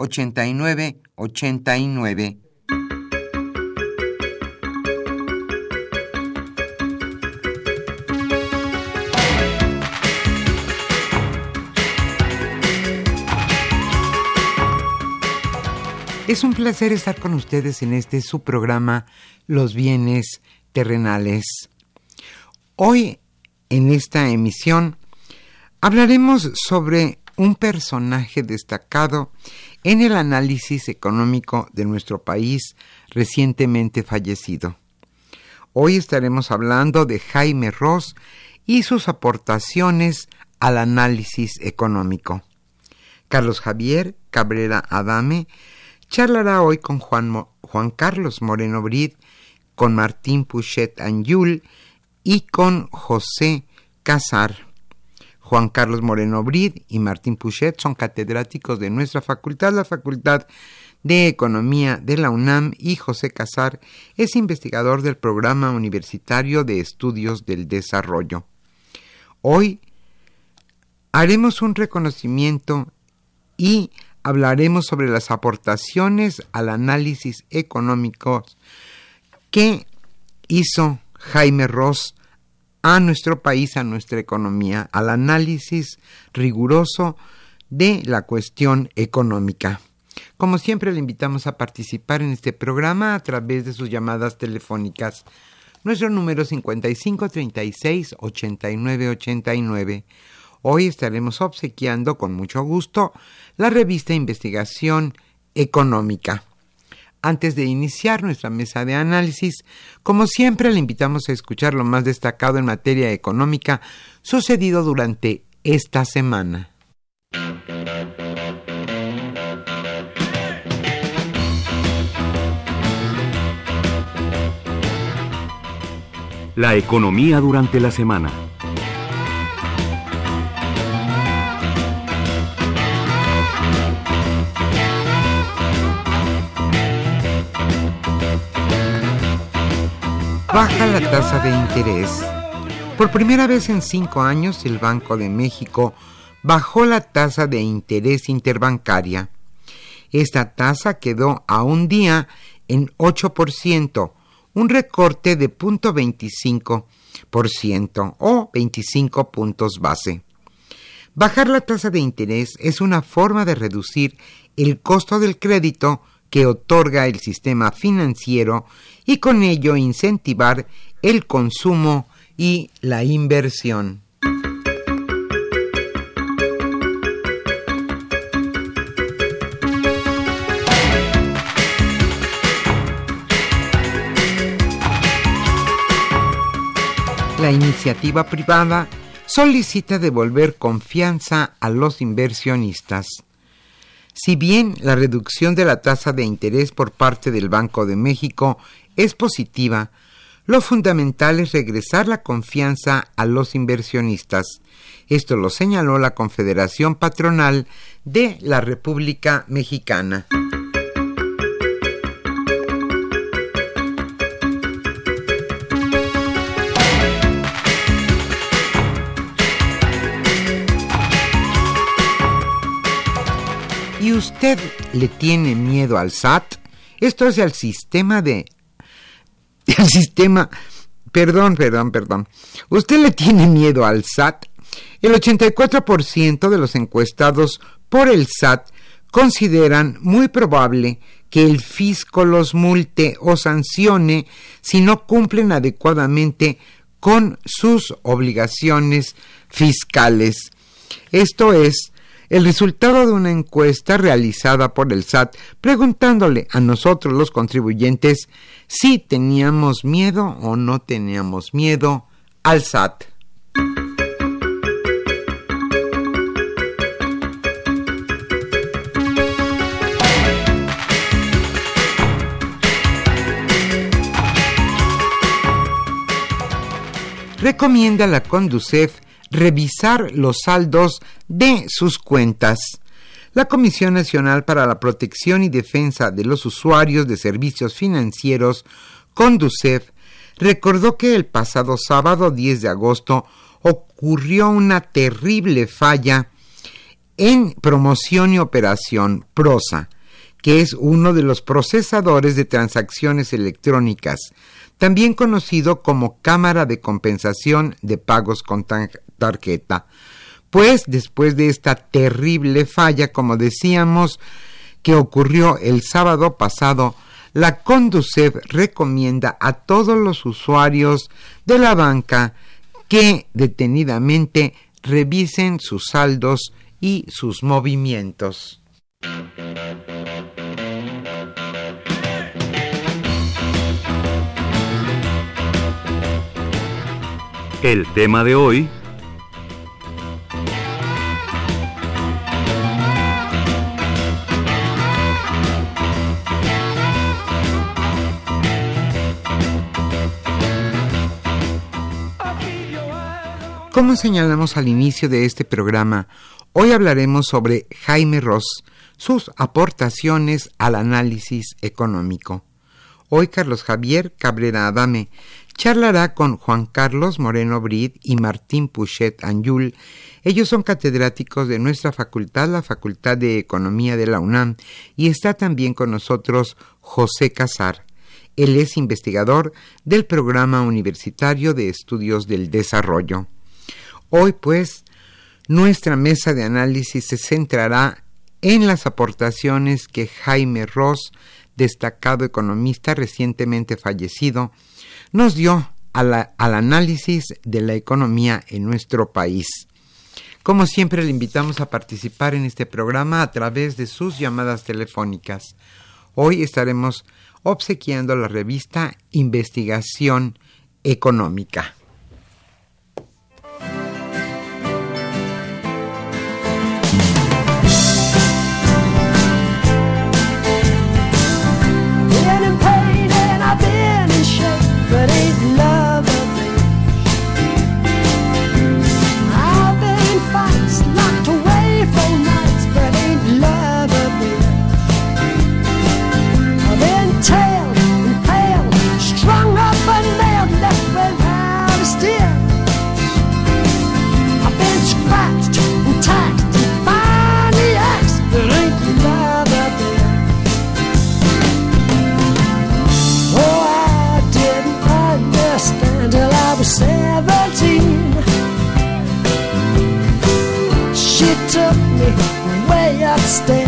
89 89. Es un placer estar con ustedes en este su programa Los bienes terrenales. Hoy, en esta emisión, hablaremos sobre un personaje destacado en el análisis económico de nuestro país recientemente fallecido. Hoy estaremos hablando de Jaime Ross y sus aportaciones al análisis económico. Carlos Javier Cabrera Adame charlará hoy con Juan, Juan Carlos Moreno Brid, con Martín Puchet Anyul y con José Casar. Juan Carlos Moreno Brid y Martín Puchet son catedráticos de nuestra facultad, la Facultad de Economía de la UNAM, y José Casar es investigador del Programa Universitario de Estudios del Desarrollo. Hoy haremos un reconocimiento y hablaremos sobre las aportaciones al análisis económico que hizo Jaime Ross a nuestro país, a nuestra economía, al análisis riguroso de la cuestión económica. Como siempre, le invitamos a participar en este programa a través de sus llamadas telefónicas. Nuestro número 5536 8989. Hoy estaremos obsequiando con mucho gusto la revista Investigación Económica. Antes de iniciar nuestra mesa de análisis, como siempre le invitamos a escuchar lo más destacado en materia económica sucedido durante esta semana. La economía durante la semana. Baja la tasa de interés. Por primera vez en cinco años, el Banco de México bajó la tasa de interés interbancaria. Esta tasa quedó a un día en 8%, un recorte de 0.25% o 25 puntos base. Bajar la tasa de interés es una forma de reducir el costo del crédito que otorga el sistema financiero y con ello incentivar el consumo y la inversión. La iniciativa privada solicita devolver confianza a los inversionistas. Si bien la reducción de la tasa de interés por parte del Banco de México es positiva, lo fundamental es regresar la confianza a los inversionistas. Esto lo señaló la Confederación Patronal de la República Mexicana. ¿Y usted le tiene miedo al SAT? Esto es el sistema de el sistema... Perdón, perdón, perdón. ¿Usted le tiene miedo al SAT? El 84% de los encuestados por el SAT consideran muy probable que el fisco los multe o sancione si no cumplen adecuadamente con sus obligaciones fiscales. Esto es, el resultado de una encuesta realizada por el SAT preguntándole a nosotros los contribuyentes si teníamos miedo o no teníamos miedo al SAT. Recomienda la Conducef revisar los saldos de sus cuentas. La Comisión Nacional para la Protección y Defensa de los Usuarios de Servicios Financieros, Conducef, recordó que el pasado sábado 10 de agosto ocurrió una terrible falla en promoción y operación PROSA, que es uno de los procesadores de transacciones electrónicas, también conocido como Cámara de Compensación de Pagos con Tarjeta. Pues después de esta terrible falla, como decíamos, que ocurrió el sábado pasado, la Conducef recomienda a todos los usuarios de la banca que detenidamente revisen sus saldos y sus movimientos. El tema de hoy Como señalamos al inicio de este programa, hoy hablaremos sobre Jaime Ross, sus aportaciones al análisis económico. Hoy Carlos Javier Cabrera Adame charlará con Juan Carlos Moreno Brid y Martín Puchet Anyul. Ellos son catedráticos de nuestra facultad, la Facultad de Economía de la UNAM, y está también con nosotros José Casar. Él es investigador del Programa Universitario de Estudios del Desarrollo. Hoy, pues, nuestra mesa de análisis se centrará en las aportaciones que Jaime Ross, destacado economista recientemente fallecido, nos dio al análisis de la economía en nuestro país. Como siempre, le invitamos a participar en este programa a través de sus llamadas telefónicas. Hoy estaremos obsequiando la revista Investigación Económica. Upstairs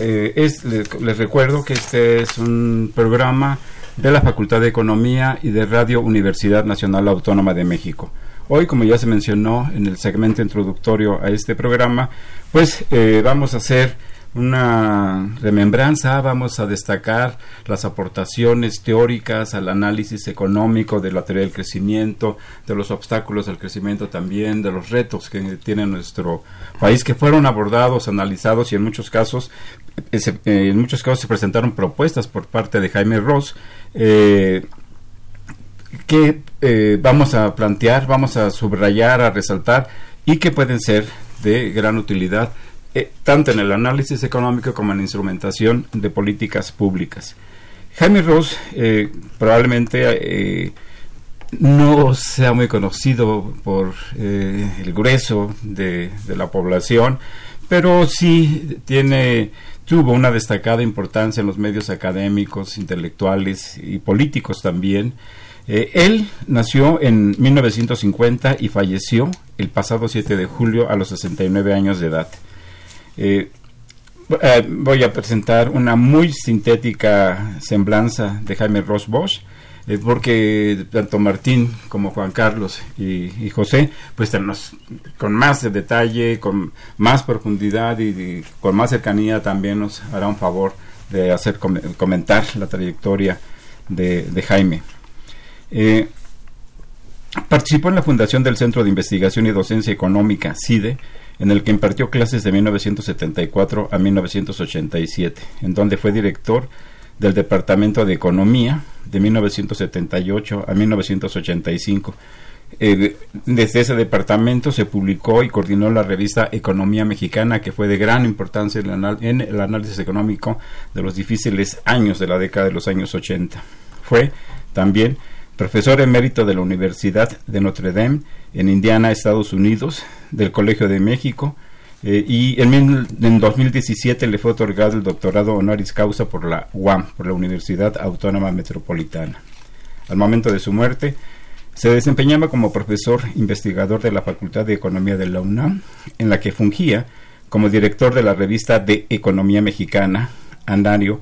eh, es, les, recuerdo que este es un programa de la Facultad de Economía y de Radio Universidad Nacional Autónoma de México. Hoy, como ya se mencionó en el segmento introductorio a este programa, pues eh, vamos a hacer una remembranza, vamos a destacar las aportaciones teóricas al análisis económico de la teoría del crecimiento, de los obstáculos al crecimiento también, de los retos que tiene nuestro país, que fueron abordados, analizados y en muchos casos, eh, en muchos casos se presentaron propuestas por parte de Jaime Ross, eh, que eh, vamos a plantear, vamos a subrayar, a resaltar y que pueden ser de gran utilidad eh, tanto en el análisis económico como en la instrumentación de políticas públicas. Jaime Ross eh, probablemente eh, no sea muy conocido por el grueso de, la población, pero sí tiene tuvo una destacada importancia en los medios académicos, intelectuales y políticos también. él nació en 1950 y falleció el pasado 7 de julio a los 69 años de edad. Eh, eh, voy a presentar una muy sintética semblanza de Jaime Ross Bosch, eh, porque tanto Martín como Juan Carlos y, José, pues con más detalle, con más profundidad y, con más cercanía también nos hará un favor de hacer comentar la trayectoria de Jaime. participó en la fundación del Centro de Investigación y Docencia Económica, CIDE, en el que impartió clases de 1974 a 1987, en donde fue director del Departamento de Economía de 1978 a 1985. Eh, desde ese departamento se publicó y coordinó la revista Economía Mexicana, que fue de gran importancia en el análisis económico de los difíciles años de la década de los años 80. Fue también profesor emérito de la Universidad de Notre Dame en Indiana, Estados Unidos, del Colegio de México, eh, y en, en, 2017 le fue otorgado el doctorado honoris causa por la UAM, por la Universidad Autónoma Metropolitana. Al momento de su muerte, se desempeñaba como profesor investigador de la Facultad de Economía de la UNAM, en la que fungía como director de la revista de Economía Mexicana, Anario,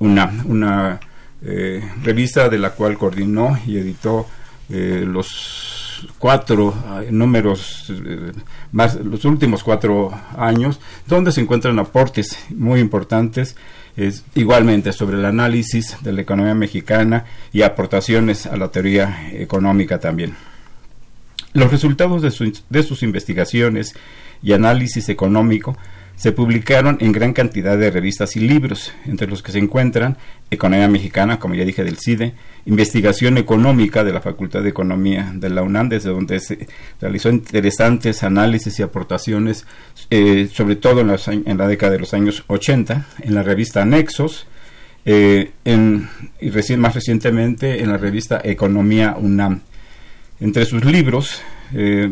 UNAM, una eh, revista de la cual coordinó y editó eh, los cuatro eh, números más los últimos cuatro años donde se encuentran aportes muy importantes igualmente sobre el análisis de la economía mexicana y aportaciones a la teoría económica también. Los resultados de sus investigaciones y análisis económico se publicaron en gran cantidad de revistas y libros, entre los que se encuentran Economía Mexicana, como ya dije, del CIDE, Investigación Económica de la Facultad de Economía de la UNAM, desde donde se realizó interesantes análisis y aportaciones, eh, sobre todo en, la década de los años 80, en la revista Nexos, eh, en, y más recientemente en la revista Economía UNAM. Entre sus libros, eh,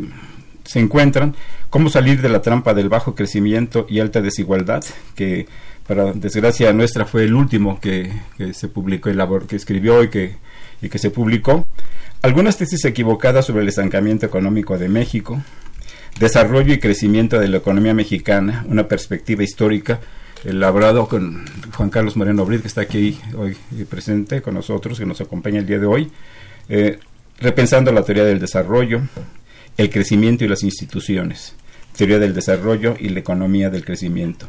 se encuentran cómo salir de la trampa del bajo crecimiento y alta desigualdad, que para desgracia nuestra fue el último que, se publicó, el labor que escribió y que, y que se publicó, algunas tesis equivocadas sobre el estancamiento económico de México, desarrollo y crecimiento de la economía mexicana, una perspectiva histórica, elaborado con Juan Carlos Moreno Brid, que está aquí hoy presente con nosotros, que nos acompaña el día de hoy, eh, repensando la teoría del desarrollo, el crecimiento y las instituciones, teoría del desarrollo y la economía del crecimiento.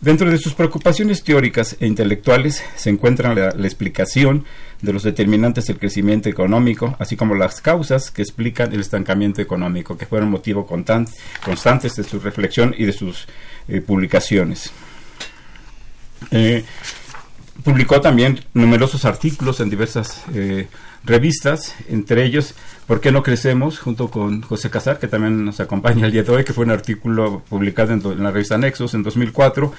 Dentro de sus preocupaciones teóricas e intelectuales se encuentra la, explicación de los determinantes del crecimiento económico, así como las causas que explican el estancamiento económico, que fueron motivo constantes de su reflexión y de sus eh, publicaciones. Eh, publicó también numerosos artículos en diversas eh, revistas, entre ellos ¿Por qué no crecemos? junto con José Casar, que también nos acompaña el día de hoy, que fue un artículo publicado en, la revista Nexos en 2004,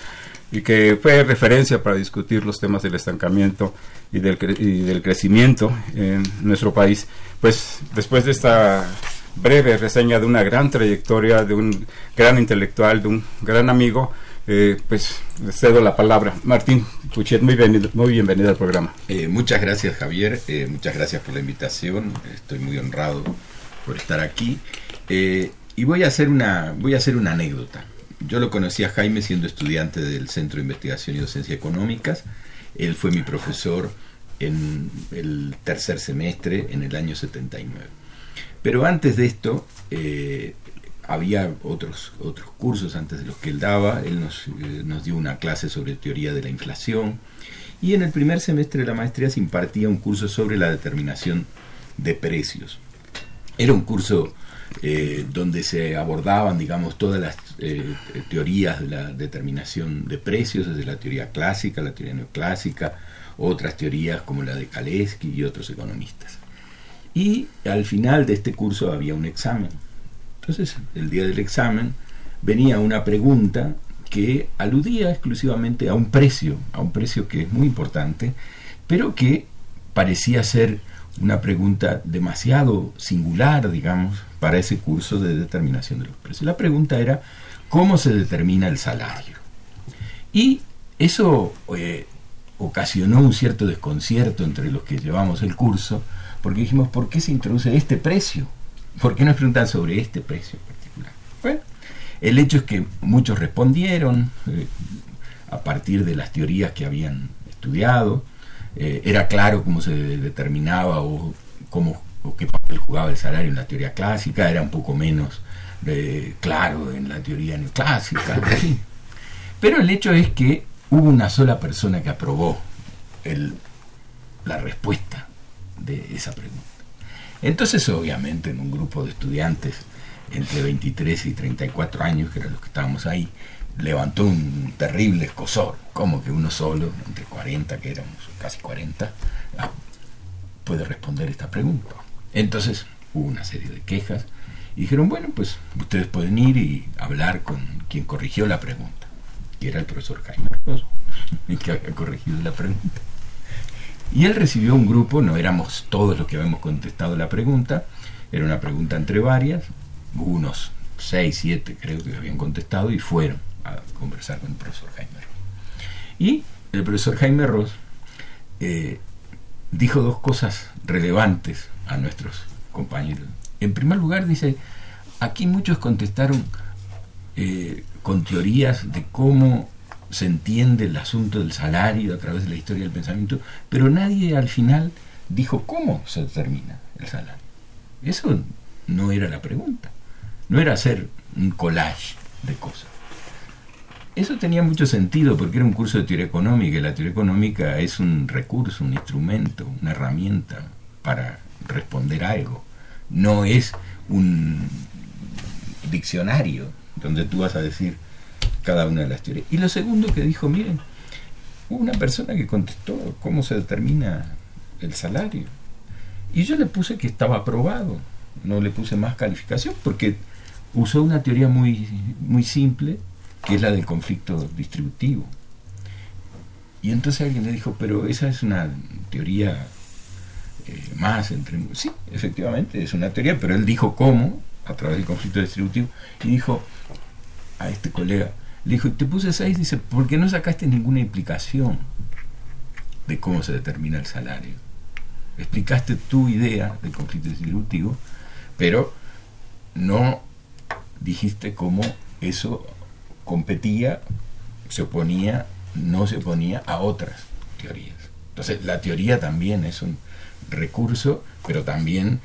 y que fue referencia para discutir los temas del estancamiento y del, y del crecimiento en nuestro país. Pues después de esta breve reseña de una gran trayectoria, de un gran intelectual, de un gran amigo, eh, pues le cedo la palabra. Martín Puchet, muy bienvenido, muy bienvenido al programa. Eh, muchas gracias Javier, eh, muchas gracias por la invitación, estoy muy honrado por estar aquí. y voy a, hacer una, voy a hacer una anécdota. Yo lo conocí a Jaime siendo estudiante del Centro de Investigación y Docencia Económicas. Él fue mi profesor en el tercer semestre en el año 79. Pero antes de esto, había otros, otros cursos antes de los que él daba, él nos, eh, nos dio una clase sobre teoría de la inflación y en el primer semestre de la maestría se impartía un curso sobre la determinación de precios. Era un curso eh, donde se abordaban, digamos, todas las eh, teorías de la determinación de precios, desde la teoría clásica, la teoría neoclásica, otras teorías como la de Kaleski y otros economistas. Y al final de este curso había un examen entonces, el día del examen venía una pregunta que aludía exclusivamente a un precio, a un precio que es muy importante, pero que parecía ser una pregunta demasiado singular, digamos, para ese curso de determinación de los precios. La pregunta era, ¿cómo se determina el salario? Y eso eh, ocasionó un cierto desconcierto entre los que llevamos el curso, porque dijimos, ¿por qué se introduce este precio? ¿Por qué nos preguntan sobre este precio en particular? Bueno, el hecho es que muchos respondieron eh, a partir de las teorías que habían estudiado. Eh, era claro cómo se determinaba o, cómo, o qué papel jugaba el salario en la teoría clásica, era un poco menos eh, claro en la teoría neoclásica. Pero el hecho es que hubo una sola persona que aprobó el, la respuesta de esa pregunta. Entonces, obviamente, en un grupo de estudiantes entre 23 y 34 años, que eran los que estábamos ahí, levantó un terrible escosor, como que uno solo, entre 40, que éramos casi 40, ah, puede responder esta pregunta. Entonces hubo una serie de quejas y dijeron, bueno, pues ustedes pueden ir y hablar con quien corrigió la pregunta, que era el profesor Jaime Ross, que había corregido la pregunta. Y él recibió un grupo, no éramos todos los que habíamos contestado la pregunta, era una pregunta entre varias, unos seis, siete creo que habían contestado y fueron a conversar con el profesor Jaime Ross. Y el profesor Jaime Ross eh, dijo dos cosas relevantes a nuestros compañeros. En primer lugar dice, aquí muchos contestaron eh, con teorías de cómo se entiende el asunto del salario a través de la historia del pensamiento, pero nadie al final dijo cómo se determina el salario. Eso no era la pregunta. No era hacer un collage de cosas. Eso tenía mucho sentido porque era un curso de teoría económica y la teoría económica es un recurso, un instrumento, una herramienta para responder algo. No es un diccionario donde tú vas a decir cada una de las teorías. Y lo segundo que dijo, miren, hubo una persona que contestó cómo se determina el salario. Y yo le puse que estaba aprobado, no le puse más calificación porque usó una teoría muy, muy simple, que es la del conflicto distributivo. Y entonces alguien le dijo, pero esa es una teoría eh, más entre... Sí, efectivamente, es una teoría, pero él dijo cómo, a través del conflicto distributivo, y dijo a este colega, le dijo, te puse 6, dice, ¿por qué no sacaste ninguna implicación de cómo se determina el salario? Explicaste tu idea del conflicto distributivo, pero no dijiste cómo eso competía, se oponía, no se oponía a otras teorías. Entonces, la teoría también es un recurso, pero también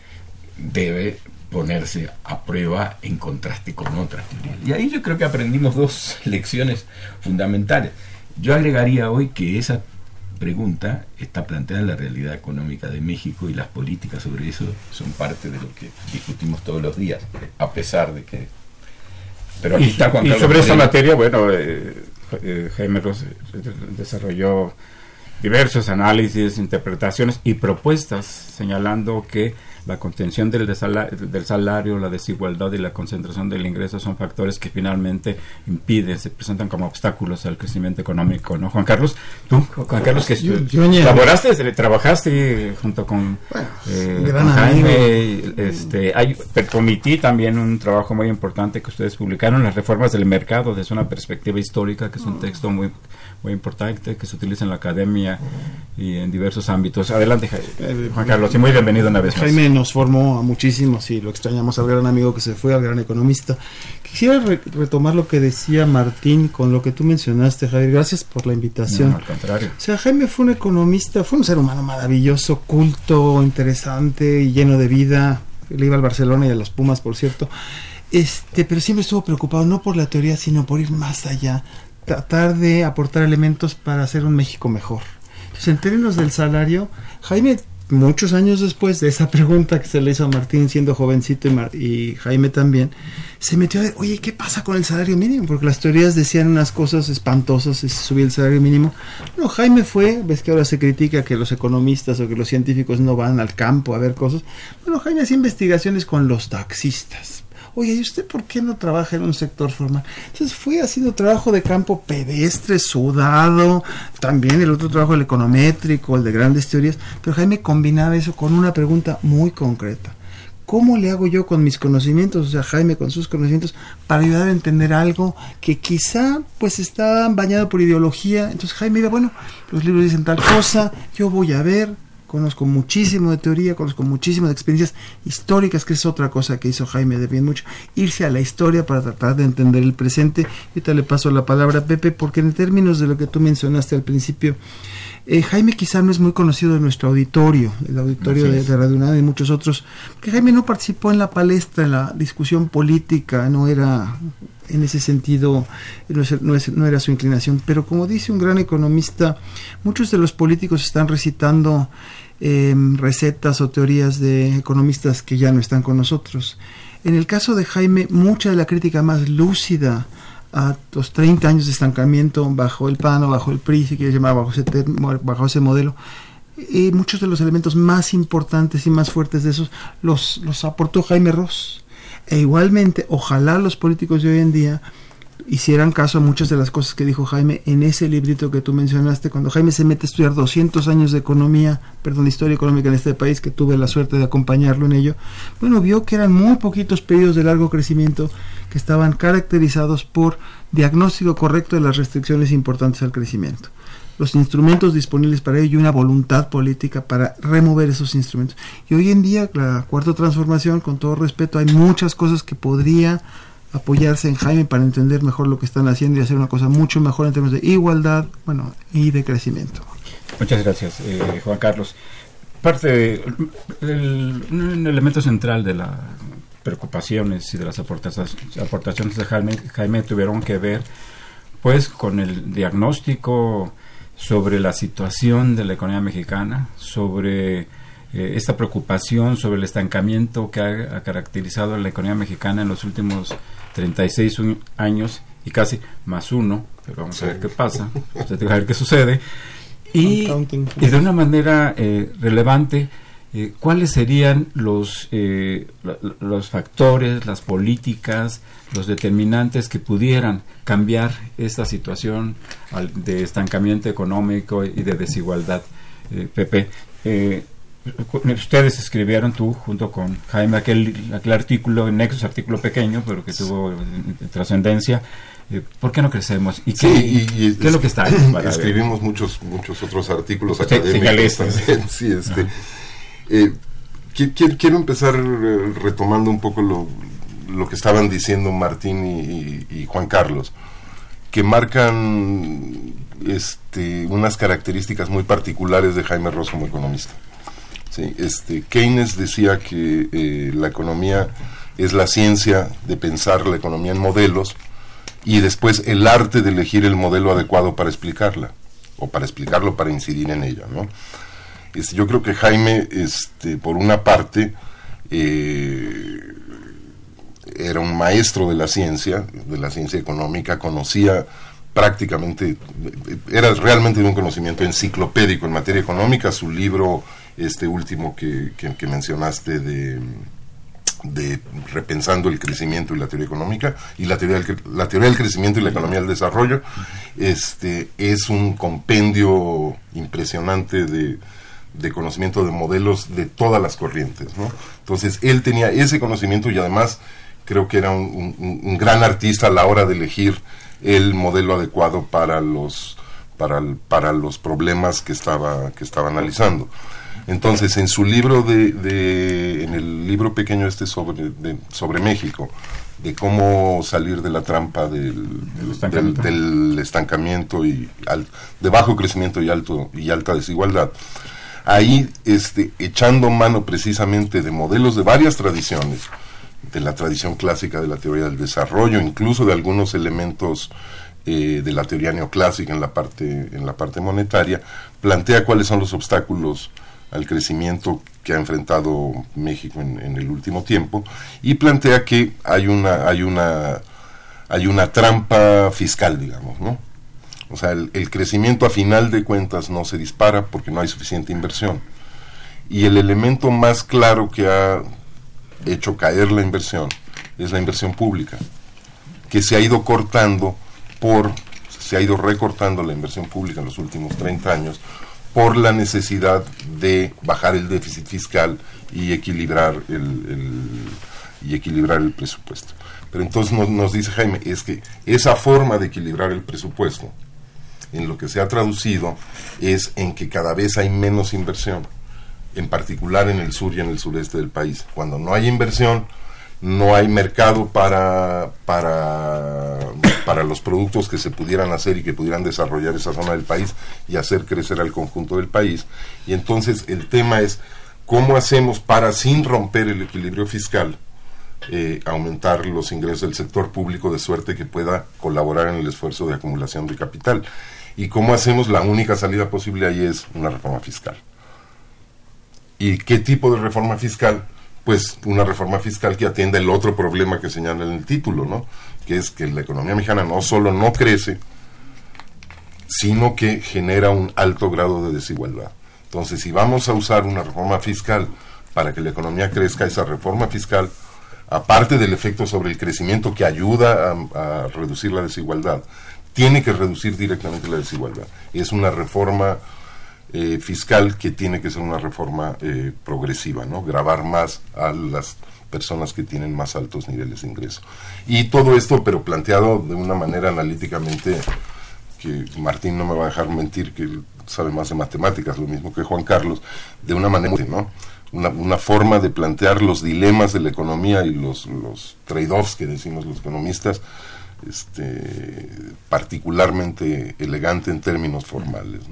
debe ponerse a prueba en contraste con otras teorías. Y ahí yo creo que aprendimos dos lecciones fundamentales. Yo agregaría hoy que esa pregunta está planteada en la realidad económica de México y las políticas sobre eso son parte de lo que discutimos todos los días, a pesar de que... Pero aquí está Juan y sobre esa materia, bueno, eh, eh, Jaime Ross desarrolló diversos análisis, interpretaciones y propuestas señalando que la contención del, del salario, la desigualdad y la concentración del ingreso son factores que finalmente impiden, se presentan como obstáculos al crecimiento económico, ¿no? Juan Carlos, tú, Juan Carlos, que laboraste, trabajaste junto con, eh, Jaime, este, hay, comití también un trabajo muy importante que ustedes publicaron, las reformas del mercado desde una perspectiva histórica, que es un texto muy muy importante que se utiliza en la academia y en diversos ámbitos. Adelante, eh, Juan Carlos, y muy bienvenido una vez más. Jaime nos formó a muchísimos y lo extrañamos al gran amigo que se fue, al gran economista. Quisiera retomar lo que decía Martín con lo que tú mencionaste, Javier. Gracias por la invitación. al contrario. O sea, Jaime fue un economista, fue un ser humano maravilloso, culto, interesante y lleno de vida. Le iba al Barcelona y a los Pumas, por cierto. Este, pero siempre estuvo preocupado no por la teoría, sino por ir más allá, tratar de aportar elementos para hacer un México mejor. Entonces, en términos del salario, Jaime, muchos años después de esa pregunta que se le hizo a Martín siendo jovencito y, Jaime también, se metió a ver, oye, ¿qué pasa con el salario mínimo? Porque las teorías decían unas cosas espantosas si subía el salario mínimo. No, Jaime fue, ves que ahora se critica que los economistas o que los científicos no van al campo a ver cosas. Bueno, Jaime hacía investigaciones con los taxistas oye, ¿y usted por qué no trabaja en un sector formal? Entonces fui haciendo trabajo de campo pedestre, sudado, también el otro trabajo, el econométrico, el de grandes teorías, pero Jaime combinaba eso con una pregunta muy concreta. ¿Cómo le hago yo con mis conocimientos, o sea, Jaime con sus conocimientos, para ayudar a entender algo que quizá pues está bañado por ideología? Entonces Jaime iba, bueno, los libros dicen tal cosa, yo voy a ver, conozco muchísimo de teoría, conozco muchísimo de experiencias históricas, que es otra cosa que hizo Jaime de bien mucho, irse a la historia para tratar de entender el presente. Ahorita le paso la palabra a Pepe, porque en términos de lo que tú mencionaste al principio, eh, Jaime quizá no es muy conocido en nuestro auditorio, el auditorio de, de Radio y muchos otros, que Jaime no participó en la palestra, en la discusión política, no era en ese sentido no, no, era su inclinación. Pero como dice un gran economista, muchos de los políticos están recitando em, recetas o teorías de economistas que ya no están con nosotros. En el caso de Jaime, mucha de la crítica más lúcida a los 30 años de estancamiento bajo el PAN o bajo el PRI, si quieres llamar bajo ese, bajo ese modelo, y muchos de los elementos más importantes y más fuertes de esos los, los aportó Jaime Ross. E igualmente, ojalá los políticos de hoy en día hicieran caso a muchas de las cosas que dijo Jaime en ese librito que tú mencionaste, cuando Jaime se mete a estudiar 200 años de economía, perdón, historia económica en este país, que tuve la suerte de acompañarlo en ello, bueno, vio que eran muy poquitos periodos de largo crecimiento que estaban caracterizados por diagnóstico correcto de las restricciones importantes al crecimiento los instrumentos disponibles para ello y una voluntad política para remover esos instrumentos. Y hoy en día, la cuarta transformación, con todo respeto, hay muchas cosas que podría apoyarse en Jaime para entender mejor lo que están haciendo y hacer una cosa mucho mejor en términos de igualdad bueno, y de crecimiento. Muchas gracias, eh, Juan Carlos. Parte del un elemento central de las preocupaciones y de las aportaciones de Jaime, Jaime tuvieron que ver pues con el diagnóstico sobre la situación de la economía mexicana, sobre eh, esta preocupación sobre el estancamiento que ha, caracterizado a la economía mexicana en los últimos 36 años y casi más uno, pero vamos a ver qué pasa, a ver qué sucede. Y, y de una manera eh, relevante, eh, ¿cuáles serían los, los factores, las políticas, los determinantes que pudieran cambiar esta situación de estancamiento económico y de desigualdad. Eh, Pepe, eh, ustedes escribieron tú junto con Jaime aquel, aquel artículo, en Nexus, artículo pequeño, pero que tuvo trascendencia. Eh, ¿Por qué no crecemos? ¿Y qué, es lo que está Escribimos muchos muchos otros artículos académicos también. Sí, este, quiero empezar retomando un poco lo, lo que estaban diciendo Martín y, Juan Carlos, que marcan este, unas características muy particulares de Jaime Ross como economista. Sí, este, Keynes decía que eh, la economía es la ciencia de pensar la economía en modelos y después el arte de elegir el modelo adecuado para explicarla o para explicarlo para incidir en ella. ¿no? Este, yo creo que Jaime, este, por una parte, eh, era un maestro de la ciencia, de la ciencia económica, conocía prácticamente, era realmente de un conocimiento enciclopédico en materia económica, su libro, este último que, que, mencionaste de, de repensando el crecimiento y la teoría económica y la teoría del, la teoría del crecimiento y la economía del desarrollo este es un compendio impresionante de, de conocimiento de modelos de todas las corrientes ¿no? entonces él tenía ese conocimiento y además creo que era un, gran artista a la hora de elegir el modelo adecuado para los para, para los problemas que estaba que estaba analizando entonces en su libro de, de en el libro pequeño este sobre sobre México de cómo salir de la trampa del, del, estancamiento. y de bajo crecimiento y alto y alta desigualdad ahí este echando mano precisamente de modelos de varias tradiciones de la tradición clásica de la teoría del desarrollo, incluso de algunos elementos eh, de la teoría neoclásica en la parte en la parte monetaria, plantea cuáles son los obstáculos al crecimiento que ha enfrentado México en, el último tiempo y plantea que hay una hay una hay una trampa fiscal, digamos, ¿no? O sea, el, el crecimiento a final de cuentas no se dispara porque no hay suficiente inversión. Y el elemento más claro que ha hecho caer la inversión es la inversión pública, que se ha ido cortando por, se ha ido recortando la inversión pública en los últimos 30 años por la necesidad de bajar el déficit fiscal y equilibrar el, y equilibrar el presupuesto. Pero entonces nos, nos dice Jaime, es que esa forma de equilibrar el presupuesto, en lo que se ha traducido, es en que cada vez hay menos inversión en particular en el sur y en el sureste del país. Cuando no hay inversión, no hay mercado para, para, para los productos que se pudieran hacer y que pudieran desarrollar esa zona del país y hacer crecer al conjunto del país. Y entonces el tema es cómo hacemos para, sin romper el equilibrio fiscal, eh, aumentar los ingresos del sector público de suerte que pueda colaborar en el esfuerzo de acumulación de capital. Y cómo hacemos, la única salida posible ahí es una reforma fiscal. ¿Y qué tipo de reforma fiscal? Pues una reforma fiscal que atienda el otro problema que señala en el título, ¿no? Que es que la economía mexicana no solo no crece, sino que genera un alto grado de desigualdad. Entonces, si vamos a usar una reforma fiscal para que la economía crezca, esa reforma fiscal, aparte del efecto sobre el crecimiento que ayuda a, a reducir la desigualdad, tiene que reducir directamente la desigualdad. Es una reforma eh, fiscal que tiene que ser una reforma eh, progresiva, ¿no? Grabar más a las personas que tienen más altos niveles de ingreso. Y todo esto, pero planteado de una manera analíticamente que Martín no me va a dejar mentir, que sabe más de matemáticas, lo mismo que Juan Carlos, de una manera, ¿no? Una, una forma de plantear los dilemas de la economía y los, los trade-offs que decimos los economistas, este, particularmente elegante en términos formales.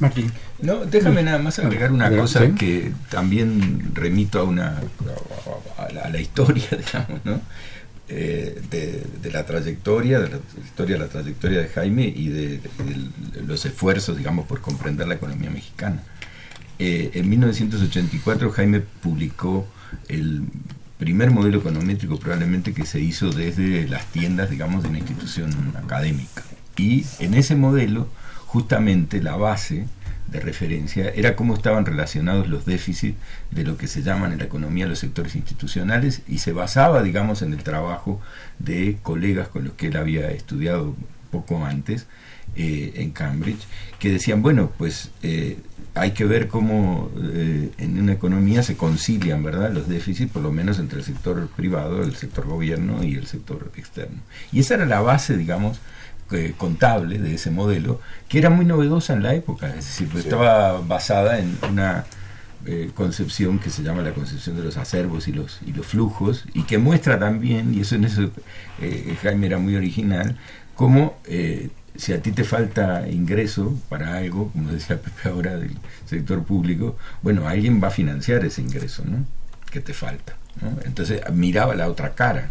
Martín. No, déjame nada más agregar una cosa que también remito a una a la, historia, digamos, ¿no? Eh, de, la trayectoria, de la historia de la trayectoria de Jaime y de, los esfuerzos, digamos, por comprender la economía mexicana. Eh, en 1984 Jaime publicó el primer modelo econométrico probablemente que se hizo desde las tiendas, digamos, de una institución académica. Y en ese modelo justamente la base de referencia era cómo estaban relacionados los déficits de lo que se llaman en la economía los sectores institucionales y se basaba, digamos, en el trabajo de colegas con los que él había estudiado poco antes eh, en Cambridge, que decían, bueno, pues eh, hay que ver cómo eh, en una economía se concilian, ¿verdad?, los déficits, por lo menos entre el sector privado, el sector gobierno y el sector externo. Y esa era la base, digamos, eh, contable de ese modelo, que era muy novedosa en la época, es decir, estaba basada en una eh, concepción que se llama la concepción de los acervos y los, y los flujos, y que muestra también, y eso en eso eh, Jaime era muy original, cómo si a ti te falta ingreso para algo, como decía Pepe ahora del sector público, bueno, alguien va a financiar ese ingreso, ¿no? Que te falta. Entonces miraba la otra cara,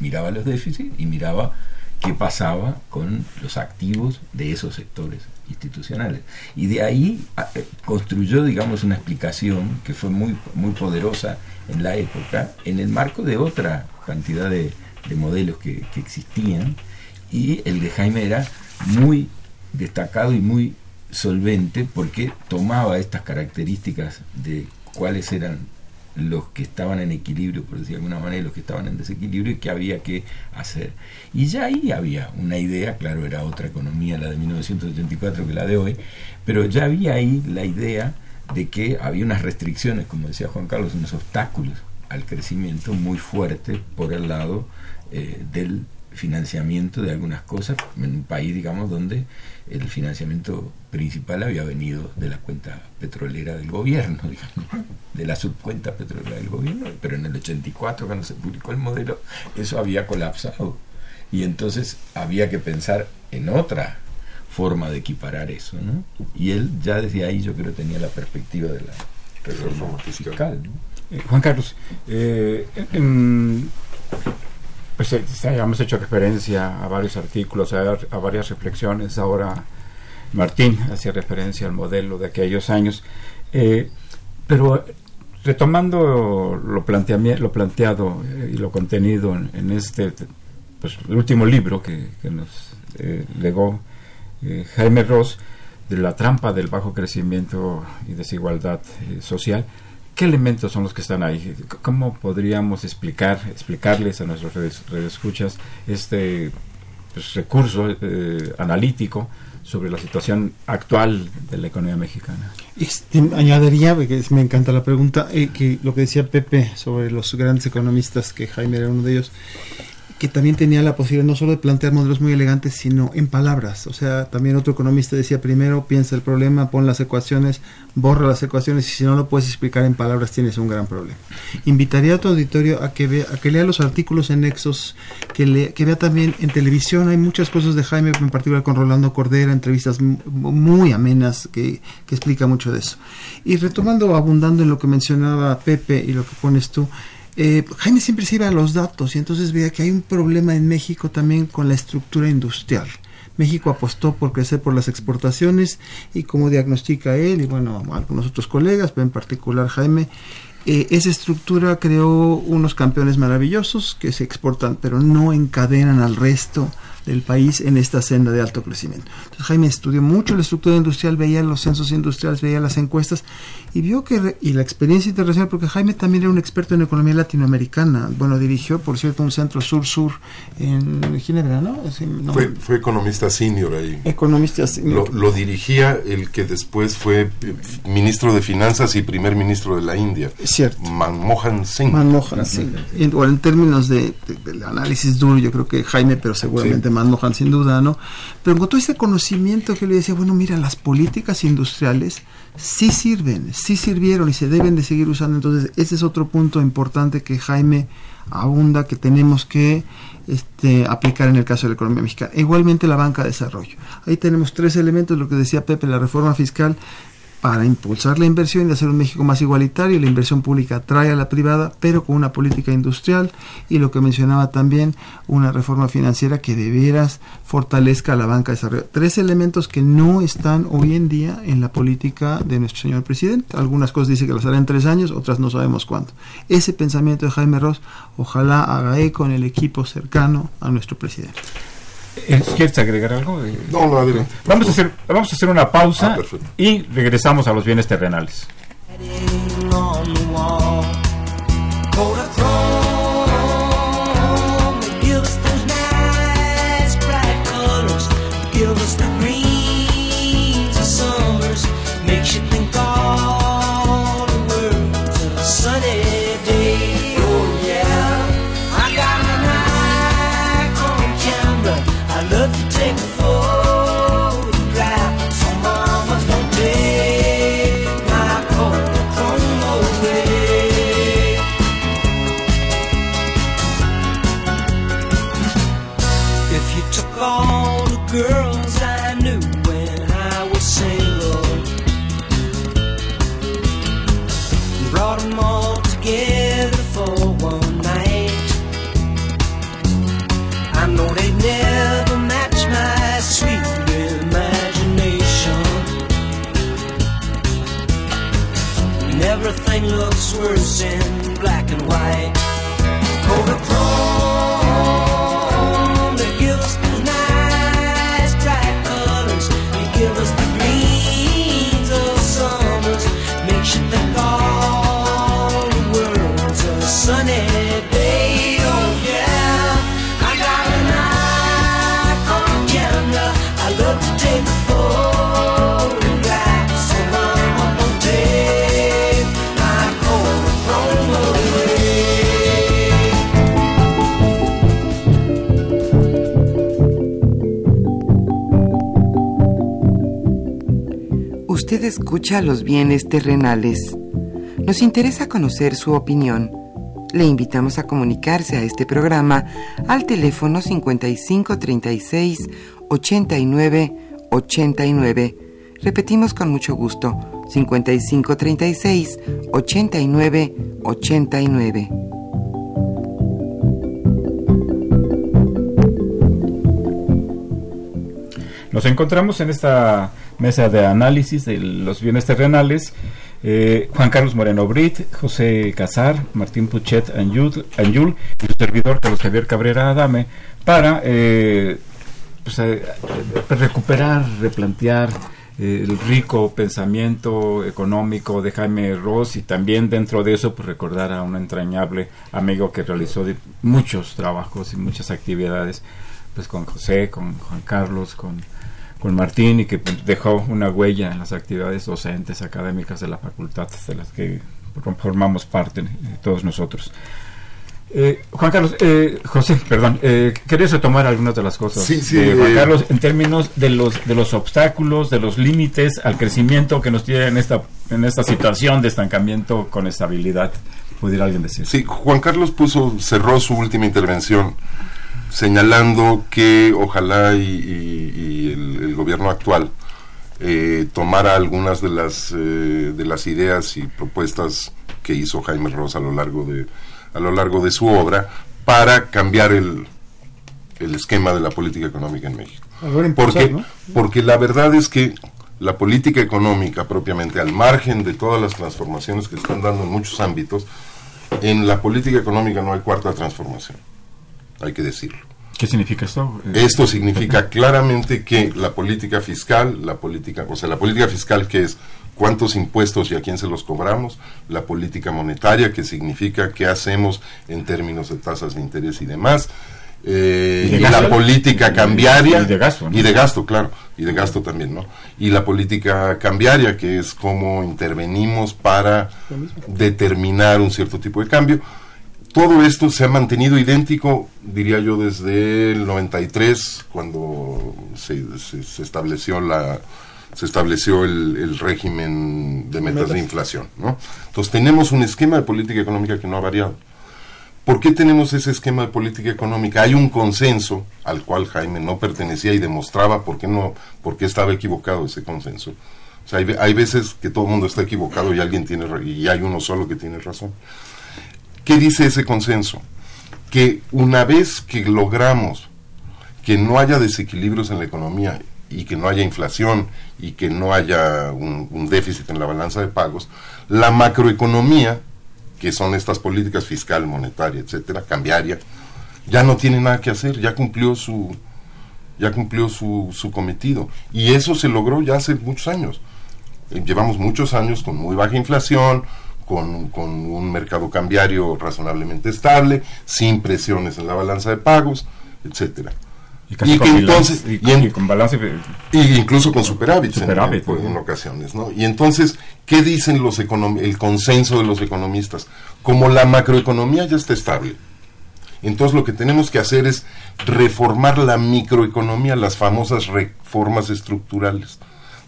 miraba los déficits y miraba qué pasaba con los activos de esos sectores institucionales. Y de ahí eh, construyó, digamos, una explicación que fue muy, muy poderosa en la época, en el marco de otra cantidad de, modelos que, existían, Y el de Jaime era muy destacado y muy solvente porque tomaba estas características de cuáles eran los que estaban en equilibrio, por decir de alguna manera, y los que estaban en desequilibrio y qué había que hacer. Y ya ahí había una idea, claro, era otra economía la de 1984 que la de hoy, pero ya había ahí la idea de que había unas restricciones, como decía Juan Carlos, unos obstáculos al crecimiento muy fuertes por el lado eh, del financiamiento de algunas cosas en un país, digamos, donde el financiamiento principal había venido de la cuenta petrolera del gobierno, digamos, de la subcuenta petrolera del gobierno, pero en el 84, cuando se publicó el modelo, eso había colapsado. Y entonces había que pensar en otra forma de equiparar eso, ¿no? Y él ya desde ahí yo creo tenía la perspectiva de la reforma fiscal. Eh, Juan Carlos, eh, en, pues eh, hemos hecho referencia a varios artículos, a, varias reflexiones. Ahora Martín hacía referencia al modelo de aquellos años. Eh, pero retomando lo, lo planteado eh, y lo contenido en, en, este, pues, el último libro que, que nos eh, legó Jaime Ross, de la trampa del bajo crecimiento y desigualdad social, ¿Qué elementos son los que están ahí? ¿Cómo podríamos explicar, explicarles a nuestros redescuchas este pues, recurso eh, analítico sobre la situación actual de la economía mexicana? Este, añadiría, porque me encanta la pregunta, eh, que lo que decía Pepe sobre los grandes economistas, que Jaime era uno de ellos, que también tenía la posibilidad no solo de plantear modelos muy elegantes, sino en palabras. O sea, también otro economista decía, primero piensa el problema, pon las ecuaciones, borra las ecuaciones y si no lo puedes explicar en palabras tienes un gran problema. Invitaría a tu auditorio a que, vea, a que lea los artículos en Nexos, que, le, que vea también en televisión, hay muchas cosas de Jaime, en particular con Rolando Cordera, entrevistas muy amenas que, que explica mucho de eso. Y retomando, abundando en lo que mencionaba Pepe y lo que pones tú, eh, Jaime siempre se iba a los datos y entonces veía que hay un problema en México también con la estructura industrial. México apostó por crecer por las exportaciones y como diagnostica él y bueno, algunos otros colegas, pero en particular Jaime, eh, esa estructura creó unos campeones maravillosos que se exportan pero no encadenan al resto del país en esta senda de alto crecimiento. Entonces Jaime estudió mucho la estructura industrial, veía los censos industriales, veía las encuestas y vio que, y la experiencia internacional, porque Jaime también era un experto en economía latinoamericana, bueno, dirigió, por cierto, un centro sur-sur en Ginebra, ¿no? Sí, no. Fue, fue, economista senior ahí. Economista senior. Lo, lo, dirigía el que después fue ministro de Finanzas y primer ministro de la India. Cierto. Manmohan Singh. Manmohan Singh. En, bueno, en términos de, de, de, análisis duro, yo creo que Jaime, pero seguramente sí. Manmohan sin duda, ¿no? Pero con todo ese conocimiento que le decía, bueno, mira, las políticas industriales sí sirven, sí sirvieron y se deben de seguir usando. Entonces, ese es otro punto importante que Jaime abunda, que tenemos que este, aplicar en el caso de la economía mexicana. Igualmente la banca de desarrollo. Ahí tenemos tres elementos, lo que decía Pepe, la reforma fiscal para impulsar la inversión y hacer un México más igualitario. La inversión pública atrae a la privada, pero con una política industrial y lo que mencionaba también, una reforma financiera que de veras fortalezca a la banca de desarrollo. Tres elementos que no están hoy en día en la política de nuestro señor presidente. Algunas cosas dice que las hará en tres años, otras no sabemos cuándo. Ese pensamiento de Jaime Ross, ojalá haga eco en el equipo cercano a nuestro presidente. ¿Quieres agregar algo? No, no, adelante. Vamos a hacer, vamos a hacer una pausa ah, y regresamos a los bienes terrenales. Looks worse in black and white. Escucha los bienes terrenales. Nos interesa conocer su opinión. Le invitamos a comunicarse a este programa al teléfono 5536 89 89. Repetimos con mucho gusto, 5536 89 89. Nos encontramos en esta mesa de análisis de los bienes terrenales. eh, Juan Carlos Moreno Brit, José Casar, Martín Puchet Anyul, Anyul y su servidor Carlos Javier Cabrera Adame para eh, pues, eh, recuperar, replantear eh, el rico pensamiento económico de Jaime Ross y también dentro de eso pues recordar a un entrañable amigo que realizó muchos trabajos y muchas actividades pues con José, con Juan Carlos, con, con Martín y que pues, dejó una huella en las actividades docentes académicas de la facultad de las que formamos parte eh, todos nosotros. Eh, Juan Carlos, eh, José, perdón, eh, ¿querías retomar algunas de las cosas Sí, sí, de Juan eh, Carlos en términos de los de los obstáculos, de los límites al crecimiento que nos tiene en esta en esta situación de estancamiento con estabilidad? Pudiera alguien decir. Sí, Juan Carlos puso, cerró su última intervención señalando que ojalá y, y- y el, el gobierno actual eh, tomara algunas de las eh, de las ideas y propuestas que hizo Jaime Ross a lo largo de a lo largo de su obra para cambiar el, el esquema de la política económica en México. Porque, ¿no? porque la verdad es que la política económica propiamente, al margen de todas las transformaciones que están dando en muchos ámbitos, en la política económica no hay cuarta transformación, hay que decirlo. ¿Qué significa esto? Esto significa claramente que la política fiscal, la política, o sea, la política fiscal que es cuántos impuestos y a quién se los cobramos, la política monetaria que significa qué hacemos en términos de tasas de interés y demás, eh, Y de y, gasto. la política cambiaria Y de gasto, ¿no? y de gasto, claro, y de gasto también, ¿no? Y la política cambiaria que es cómo intervenimos para determinar un cierto tipo de cambio todo esto se ha mantenido idéntico, diría yo, desde el 93, cuando se, se- se estableció la se estableció el, el régimen de metas de inflación. ¿no? Entonces tenemos un esquema de política económica que no ha variado. ¿Por qué tenemos ese esquema de política económica? Hay un consenso al cual Jaime no pertenecía y demostraba por qué, no, por qué estaba equivocado ese consenso. O sea, hay, hay veces que todo el mundo está equivocado y alguien tiene y hay uno solo que tiene razón. ¿Qué dice ese consenso? Que una vez que logramos que no haya desequilibrios en la economía y que no haya inflación y que no haya un, déficit en la balanza de pagos, la macroeconomía, que son estas políticas fiscal, monetaria, etcétera, cambiaria, ya no tiene nada que hacer, ya cumplió su ya cumplió su, su cometido. Y eso se logró ya hace muchos años. Eh, llevamos muchos años con muy baja inflación, con, con un mercado cambiario razonablemente estable, sin presiones en la balanza de pagos, etcétera. y casi y con que entonces- y, y en- y con balance y incluso con superávit, Superávit, en, en- ¿no? en ocasiones, ¿no? Y entonces, ¿qué dicen los econom- el consenso de los economistas? Como la macroeconomía ya está estable, entonces lo que tenemos que hacer es reformar la microeconomía, las famosas reformas estructurales.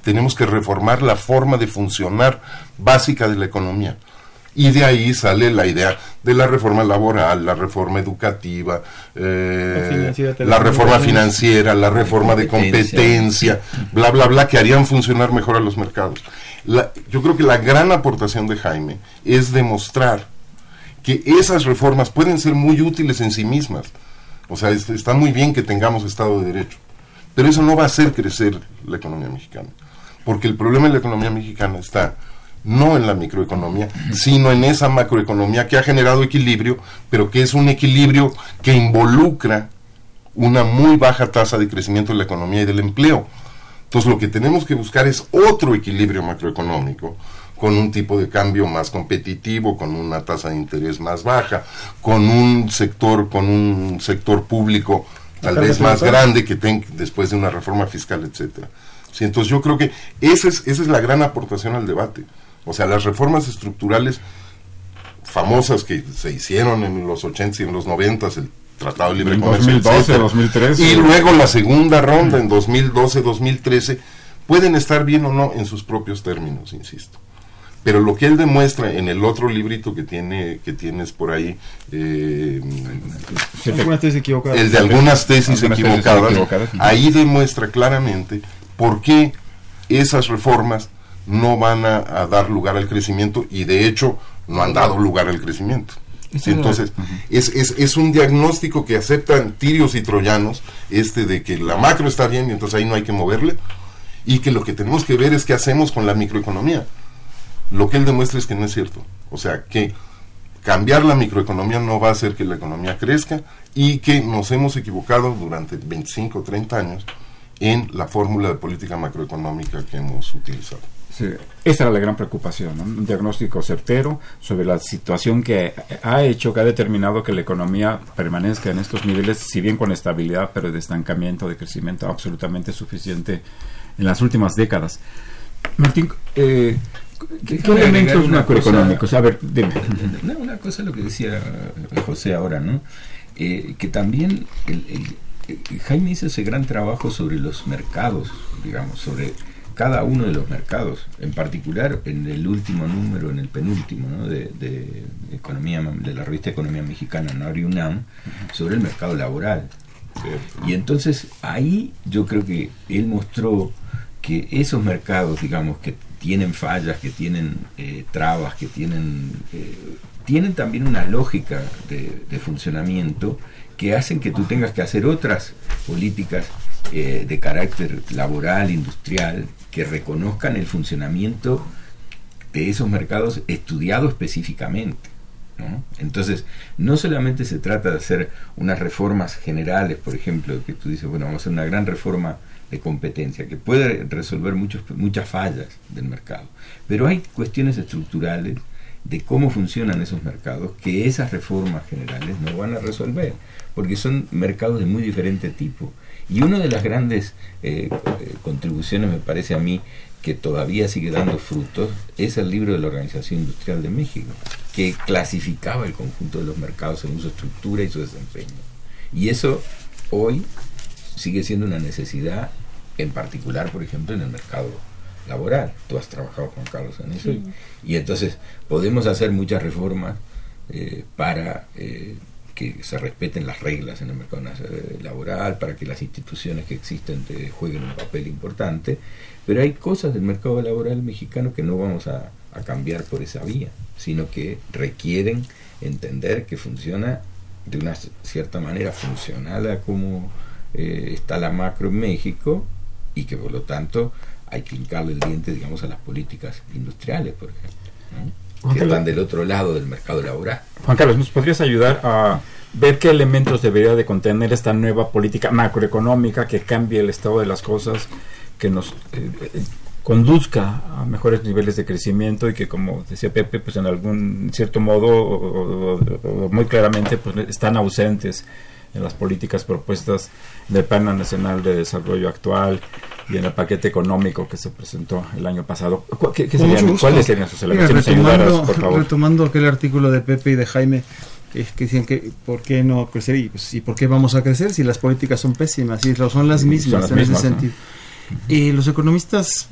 Tenemos que reformar la forma de funcionar básica de la economía. Y de ahí sale la idea de la reforma laboral, la reforma educativa, eh, La reforma financiera, la reforma de competencia, bla, bla, bla, que harían funcionar mejor a los mercados. La- yo creo que la gran aportación de Jaime es demostrar que esas reformas pueden ser muy útiles en sí mismas. O sea, es- está muy bien que tengamos Estado de Derecho, pero eso no va a hacer crecer la economía mexicana. Porque el problema de la economía mexicana está no en la microeconomía, sino en esa macroeconomía que ha generado equilibrio, pero que es un equilibrio que involucra una muy baja tasa de crecimiento de la economía y del empleo. Entonces lo que tenemos que buscar es otro equilibrio macroeconómico, con un tipo de cambio más competitivo, con una tasa de interés más baja, con un sector, con un sector público tal vez más grande que tenga después de una reforma fiscal, etcétera. Sí, entonces yo creo que esa es, esa es la gran aportación al debate. O sea, las reformas estructurales famosas que se hicieron en los 80 y en los 90, el Tratado de Libre En Comercio, 2012, etcétera. 2013. y luego la segunda ronda en 2012, 2013, pueden estar bien o no en sus propios términos, insisto. Pero lo que él demuestra en el otro librito que tiene que tienes por ahí, eh, Alguna tesis equivocada. el de algunas tesis Algunas tesis equivocadas, equivocadas. ahí demuestra claramente por qué esas reformas no van a, a dar lugar al crecimiento y de hecho no han dado lugar al crecimiento. Entonces, es, es, es un diagnóstico que aceptan tirios y troyanos, este de que la macro está bien y entonces ahí no hay que moverle, y que lo que tenemos que ver es qué hacemos con la microeconomía. Lo que él demuestra es que no es cierto. O sea, que cambiar la microeconomía no va a hacer que la economía crezca y que nos hemos equivocado durante 25 o 30 años en la fórmula de política macroeconómica que hemos utilizado. Sí, esa era la gran preocupación, ¿no? un diagnóstico certero sobre la situación que ha hecho, que ha determinado que la economía permanezca en estos niveles, si bien con estabilidad, pero de estancamiento, de crecimiento absolutamente suficiente en las últimas décadas. Martín, eh, ¿qué, elementos macroeconómicos? A ver, dime. Una cosa es lo que decía José ahora, ¿no? Eh, que también el- el- Jaime hizo ese gran trabajo sobre los mercados, digamos, sobre cada uno de los mercados, en particular en el último número, en el penúltimo, ¿no? de, de economía de la revista Economía Mexicana, Nari UNAM, sobre el mercado laboral. Y entonces ahí yo creo que él mostró que esos mercados, digamos, que tienen fallas, que tienen eh, trabas, que tienen, eh, tienen también una lógica de, de funcionamiento que hacen que tú tengas que hacer otras políticas eh, de carácter laboral, industrial, que reconozcan el funcionamiento de esos mercados estudiado específicamente. Entonces, no solamente se trata de hacer unas reformas generales, por ejemplo, que tú dices, bueno, vamos a hacer una gran reforma de competencia, que puede resolver muchos, muchas fallas del mercado, pero hay cuestiones estructurales de cómo funcionan esos mercados que esas reformas generales no van a resolver, porque son mercados de muy diferente tipo. Y una de las grandes eh, eh, contribuciones, me parece a mí, que todavía sigue dando frutos, es el libro de la Organización Industrial de México, que clasificaba el conjunto de los mercados según su estructura y su desempeño. Y eso hoy sigue siendo una necesidad, en particular, por ejemplo, en el mercado laboral. Tú has trabajado, Juan Carlos, en eso. Y entonces podemos hacer muchas reformas eh, para eh, que se respeten las reglas en el mercado eh, laboral, para que las instituciones que existen te jueguen un papel importante, pero hay cosas del mercado laboral mexicano que no vamos a, a cambiar por esa vía, sino que requieren entender que funciona de una cierta manera funcional a cómo eh, está la macro en México y que por lo tanto hay que hincarle el diente, digamos, a las políticas industriales, por ejemplo, que Carlos. están del otro lado del mercado laboral. Juan Carlos, ¿nos podrías ayudar a ver qué elementos debería de contener esta nueva política macroeconómica que cambie el estado de las cosas, que nos eh, eh, conduzca a mejores niveles de crecimiento y que, como decía Pepe, pues en algún cierto modo o, o- o muy claramente pues están ausentes en las políticas propuestas del Plan Nacional de Desarrollo actual y en el paquete económico que se presentó el año pasado. ¿Cu- ¿Qué, qué serían-. ¿Cuáles serían Mira, elementos? Retomando, por favor. retomando aquel artículo de Pepe y de Jaime que, que decían que por qué no crecer y, pues, y por qué vamos a crecer si las políticas son pésimas y son las Son mismas las en mismas, ese ¿no? sentido. Y los economistas,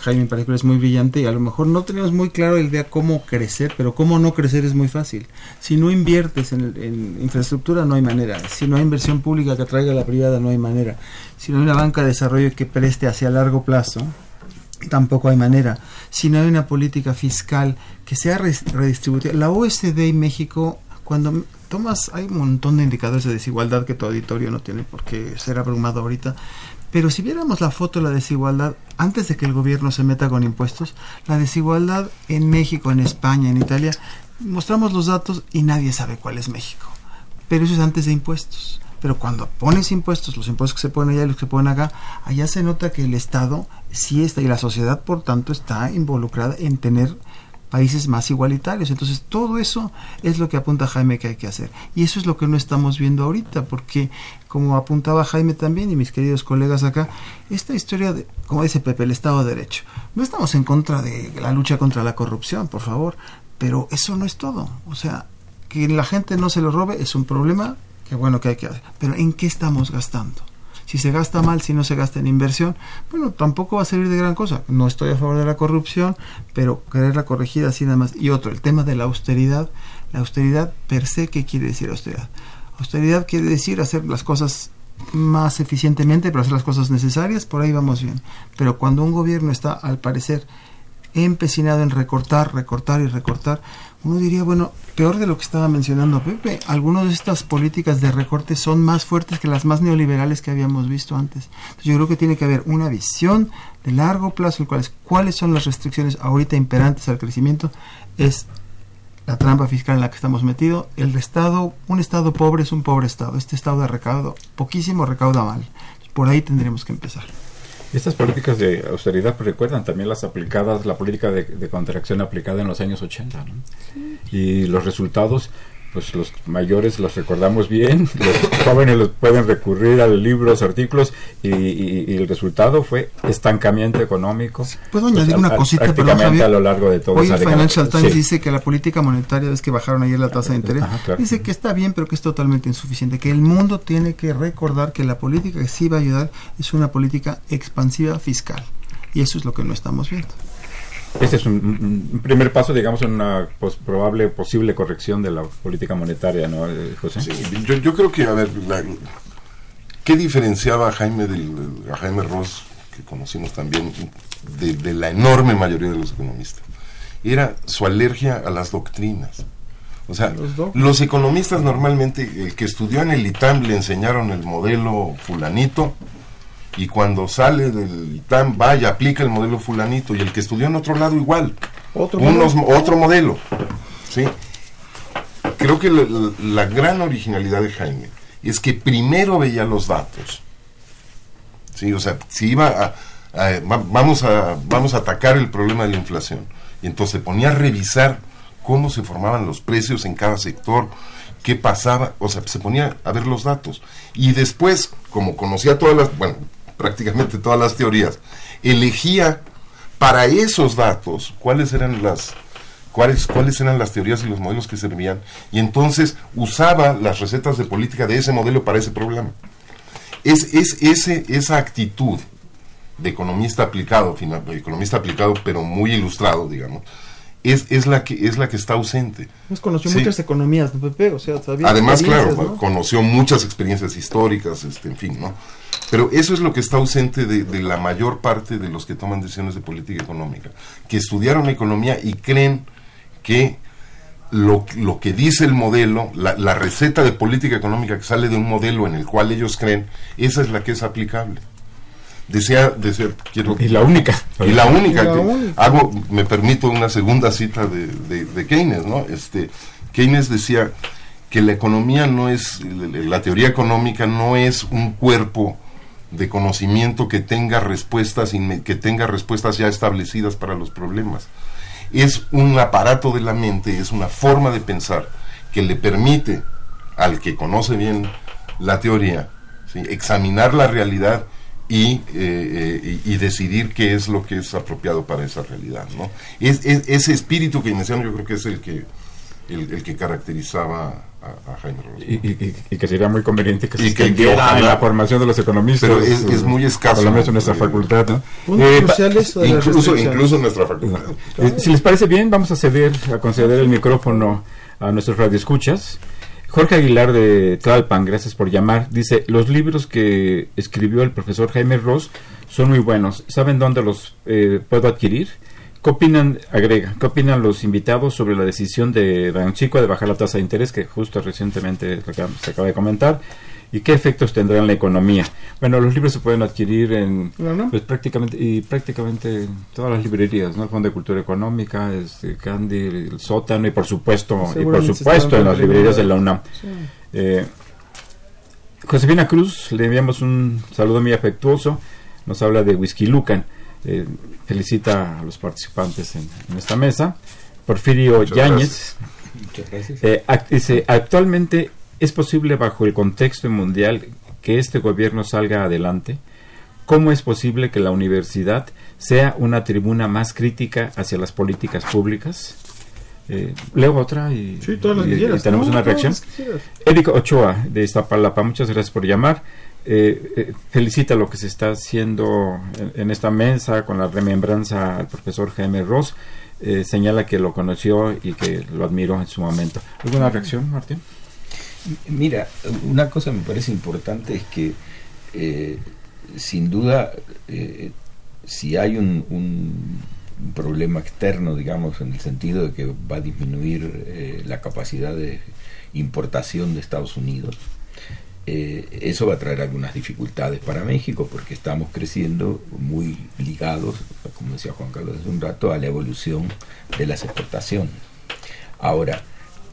Jaime particular es muy brillante y a lo mejor no tenemos muy claro la idea cómo crecer, pero cómo no crecer es muy fácil. Si no inviertes en, el- en infraestructura no hay manera, si no hay inversión pública que atraiga a la privada no hay manera, si no hay una banca de desarrollo que preste hacia largo plazo, tampoco hay manera. Si no hay una política fiscal que sea redistributiva. La OSD y México, cuando tomas, hay un montón de indicadores de desigualdad que tu auditorio no tiene por qué ser abrumado ahorita. Pero si viéramos la foto de la desigualdad, antes de que el gobierno se meta con impuestos, la desigualdad en México, en España, en Italia, mostramos los datos y nadie sabe cuál es México. Pero eso es antes de impuestos. Pero cuando pones impuestos, los impuestos que se ponen allá y los que se ponen acá, allá se nota que el Estado sí está y la sociedad, por tanto, está involucrada en tener países más igualitarios. Entonces, todo eso es lo que apunta Jaime que hay que hacer. Y eso es lo que no estamos viendo ahorita, porque, como apuntaba Jaime también y mis queridos colegas acá, esta historia, de, como dice Pepe, el Estado de Derecho. No estamos en contra de la lucha contra la corrupción, por favor, pero eso no es todo. O sea, que la gente no se lo robe es un problema que bueno que hay que hacer. Pero ¿en qué estamos gastando? Si se gasta mal, si no se gasta en inversión, bueno, tampoco va a servir de gran cosa. No estoy a favor de la corrupción, pero quererla corregida así nada más. Y otro, el tema de la austeridad. La austeridad per se, ¿qué quiere decir austeridad? Austeridad quiere decir hacer las cosas más eficientemente, pero hacer las cosas necesarias, por ahí vamos bien. Pero cuando un gobierno está, al parecer, empecinado en recortar, recortar y recortar, uno diría, bueno, peor de lo que estaba mencionando Pepe, algunas de estas políticas de recorte son más fuertes que las más neoliberales que habíamos visto antes. Yo creo que tiene que haber una visión de largo plazo, en cuales cuáles son las restricciones ahorita imperantes al crecimiento, es la trampa fiscal en la que estamos metidos, el estado, un estado pobre es un pobre estado, este estado de recaudo, poquísimo recauda mal. Por ahí tendremos que empezar. Estas políticas de austeridad pues, recuerdan también las aplicadas, la política de, de contracción aplicada en los años 80. ¿no? Y los resultados, pues los mayores los recordamos bien, los jóvenes los pueden recurrir a libros, artículos, y, y- y el resultado fue estancamiento económico. Puedo pues, añadir una a- cosita, prácticamente Javier? a lo largo de todo Hoy el. Financial Times Sí. dice que la política monetaria, es que bajaron ayer la tasa de interés, Ajá, claro. dice que está bien, pero que es totalmente insuficiente, que el mundo tiene que recordar que la política que sí va a ayudar es una política expansiva fiscal. Y eso es lo que no estamos viendo. Este es un, primer paso, digamos, en una pos- probable, posible corrección de la política monetaria, ¿no, eh, José? Sí, yo, yo creo que, a ver, la- ¿qué diferenciaba a Jaime, del, a Jaime Ross, que conocimos también, de, de la enorme mayoría de los economistas? Era su alergia a las doctrinas. O sea, los economistas normalmente, el que estudió en el ITAM le enseñaron el modelo fulanito, y cuando sale del ITAM va y aplica el modelo fulanito, y el que estudió en otro lado igual. Otro Unos- modelo. otro modelo. ¿sí? Creo que la, gran originalidad de Jaime es que primero veía los datos. ¿sí? O sea, si iba a, a- va- vamos, a, vamos a atacar el problema de la inflación. Y entonces se ponía a revisar cómo se formaban los precios en cada sector, qué pasaba, o sea, se ponía a ver los datos. Y después, como conocía todas las, bueno, prácticamente todas las teorías, elegía para esos datos cuáles eran las cuáles cuáles eran las teorías y los modelos que servían y entonces usaba las recetas de política de ese modelo para ese problema. Es, es ese, esa actitud de economista aplicado, fina- economista aplicado pero muy ilustrado, digamos, es, es, la, que, es la que está ausente. Pues conoció Sí. muchas economías, ¿no, Pepe? O sea, Además, claro, ¿no? conoció muchas experiencias históricas, este, en fin, ¿no? Pero eso es lo que está ausente de, de la mayor parte de los que toman decisiones de política económica, que estudiaron economía y creen que lo, lo que dice el modelo, la, la receta de política económica que sale de un modelo en el cual ellos creen, esa es la que es aplicable. Desea, desea, quiero, Y la única. y la única Y la que única. hago, me permito una segunda cita de, de- de Keynes, ¿no? Este, Keynes decía que la economía no es, la teoría económica no es un cuerpo de conocimiento que tenga respuestas que tenga respuestas ya establecidas para los problemas. Es un aparato de la mente, es una forma de pensar que le permite al que conoce bien la teoría examinar la realidad y, eh, eh, y, y decidir qué es lo que es apropiado para esa realidad. ¿no? Es, es- ese espíritu keynesiano yo creo que es el que, el, el que caracterizaba a, a Jaime Ross. Y, y- y- que sería muy conveniente que se Y que extendiera en la formación de los economistas. Pero es- es muy escaso. Por lo menos en nuestra Eh, facultad, ¿no? Eh, Incluso, incluso en nuestra facultad. Eh, si les parece bien, vamos a ceder, a conceder el micrófono a nuestros radioescuchas. Jorge Aguilar de Tlalpan, gracias por llamar. Dice, los libros que escribió el profesor Jaime Ross son muy buenos. ¿Saben dónde los eh, puedo adquirir? ¿Qué opinan, agrega, qué opinan los invitados sobre la decisión de Banxico de bajar la tasa de interés que justo recientemente se acaba- de comentar? ¿Y qué efectos tendrá en la economía? Bueno, los libros se pueden adquirir en pues prácticamente y prácticamente todas las librerías, ¿no? El Fondo de Cultura Económica, este, Candy, el Sótano y por supuesto y por supuesto en las librerías de la UNAM. Sí. Eh, Josefina Cruz, le enviamos un saludo muy afectuoso. Nos habla de Whisky Lucan. Eh, felicita a los participantes en, en esta mesa. Porfirio Yáñez eh, dice: Actualmente es posible, bajo el contexto mundial, que este gobierno salga adelante. ¿Cómo es posible que la universidad sea una tribuna más crítica hacia las políticas públicas? Eh, leo otra y, Sí, tenemos No, una reacción. Eric Ochoa de Iztapalapa, muchas gracias por llamar. Eh, eh, felicita lo que se está haciendo en, en esta mesa con la remembranza al profesor Jaime Ross. Eh, señala que lo conoció y que lo admiró en su momento. ¿Alguna reacción, Martín? Mira, una cosa me parece importante es que sin duda si hay un, un problema externo, digamos, en el sentido de que va a disminuir la capacidad de importación de Estados Unidos, eh, eso va a traer algunas dificultades para México porque estamos creciendo muy ligados, como decía Juan Carlos hace un rato, a la evolución de las exportaciones. Ahora,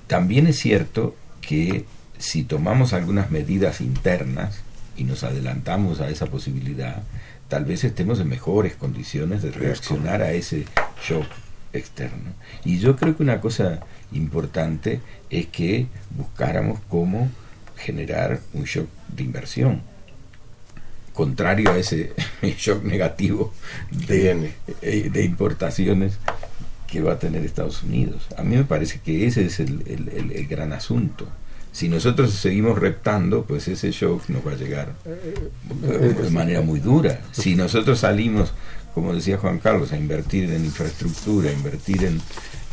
también es cierto que si tomamos algunas medidas internas y nos adelantamos a esa posibilidad, tal vez estemos en mejores condiciones de reaccionar a ese shock externo. Y yo creo que una cosa importante es que buscáramos cómo generar un shock de inversión, contrario a ese shock negativo de, eh, de importaciones que va a tener Estados Unidos. A mí me parece que ese es el, el- el- el gran asunto. Si nosotros seguimos reptando, pues ese shock nos va a llegar eh, de manera muy dura. Si nosotros salimos, como decía Juan Carlos, a invertir en infraestructura, a invertir en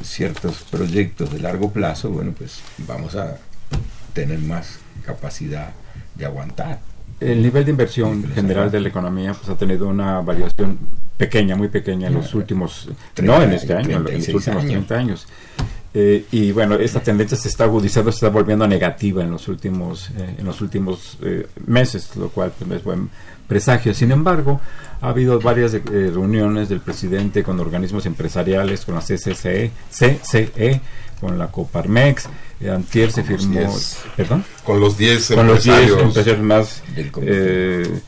ciertos proyectos de largo plazo, bueno, pues vamos a tener más capacidad de aguantar. El nivel de inversión general de la economía pues, ha tenido una variación pequeña, muy pequeña en los últimos, 30 no en este año, en los 36 últimos años. 30 años. Eh, y bueno, esta tendencia se está agudizando, se está volviendo negativa en los últimos, eh, en los últimos eh, meses, lo cual pues, es buen presagio. Sin embargo, ha habido varias reuniones del presidente con organismos empresariales, con la CCCE, CCE, con la Coparmex. Eh, antier se firmó, 10. perdón, Con los 10 con los 10 empresarios. más Del eh.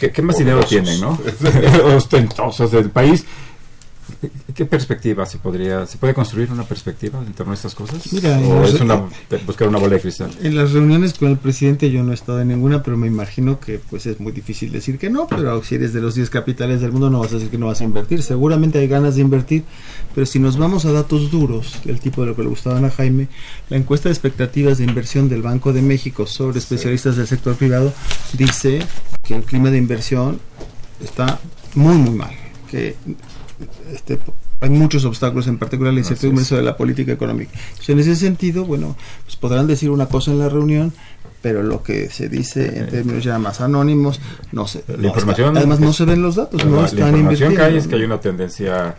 ¿Qué, qué más dinero tienen, no? Ostentosos del país. ¿Qué perspectiva se podría, se puede construir una perspectiva en torno a estas cosas? Mira, ¿O es una, buscar una bola de cristal? En las reuniones con el presidente yo no he estado en ninguna, pero me imagino que pues es muy difícil decir que no, pero si eres de los 10 capitales del mundo no vas a decir que no vas a invertir. Seguramente hay ganas de invertir, pero si nos vamos a datos duros, el tipo de lo que le gustaban a Jaime, la encuesta de expectativas de inversión del Banco de México sobre especialistas del sector privado dice que el clima de inversión está muy muy mal, que este, hay muchos obstáculos, en particular la incertidumbre sobre la política económica. Entonces, en ese sentido, bueno, pues podrán decir una cosa en la reunión, pero lo que se dice en términos ya más anónimos, no sé. La no información- está- además, no se ven los datos, la, no la están información que hay es que hay una tendencia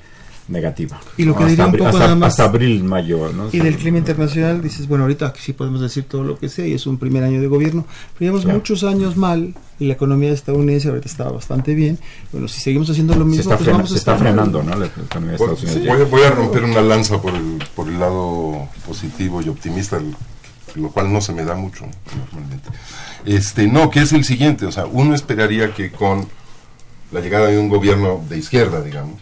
negativa. Y lo que hasta, diría un poco hasta- nada más- hasta abril, mayo. ¿no? Y del clima internacional dices, bueno, ahorita sí podemos decir todo lo que sea y es un primer año de gobierno, pero llevamos Claro. muchos años mal y la economía estadounidense ahorita está bastante bien. Bueno, si seguimos haciendo lo mismo, se está, pues frena- vamos a se está estar mal. frenando ¿no? la economía de Voy, Estados Unidos. voy a- voy a romper una lanza por el, por el lado positivo y optimista, lo cual no se me da mucho normalmente. Este, no, que es el siguiente, o sea, uno esperaría que con la llegada de un gobierno de izquierda, digamos,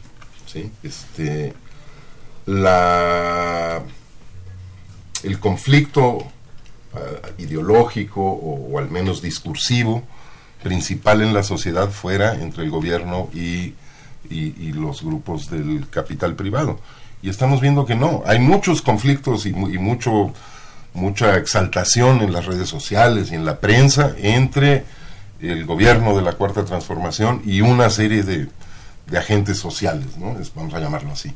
¿sí? este, la, el conflicto ah, ideológico o, al menos discursivo principal en la sociedad fuera entre el gobierno y, y- los grupos del capital privado. Y estamos viendo que no, hay muchos conflictos y, y mucho mucha exaltación en las redes sociales y en la prensa entre el gobierno de la cuarta transformación y una serie de, de agentes sociales, ¿no? Es- vamos a llamarlo así.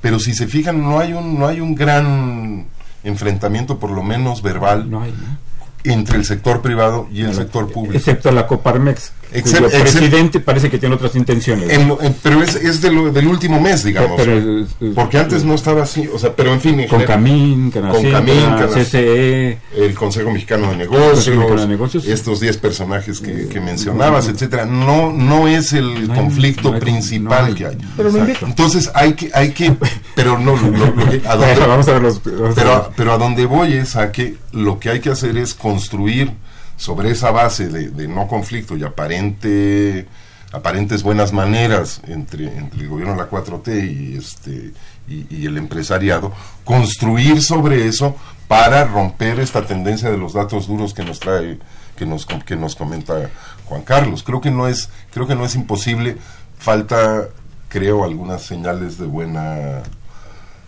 Pero si se fijan, no hay un, no hay un gran enfrentamiento, por lo menos verbal, No hay, ¿no? entre el sector privado y el sector público. Excepto la Coparmex, Excep- cuyo presidente parece que tiene otras intenciones. En lo- en- pero es, es de lo- del último mes, digamos. Pero, eh, porque antes no estaba así, o sea, pero en fin, en con general, Camín, con Camín, Canas- CCE, el Consejo Mexicano de Negocios, Mexicano de Negocios. estos 10 personajes que, que mencionabas, etcétera, no no es el No hay- conflicto no hay- principal no hay- que hay. Pero me Exacto. Entonces hay que hay que pero no lo- lo- lo que- a dónde- Bueno, vamos a ver los. vamos a pero, ver. pero a donde voy es a que lo que hay que hacer es construir sobre esa base de, no conflicto y aparente aparentes buenas maneras entre, entre el gobierno de la 4T y este y, y el empresariado, construir sobre eso para romper esta tendencia de los datos duros que nos trae que nos que nos comenta Juan Carlos. Creo que no es creo que no es imposible, falta creo algunas señales de buena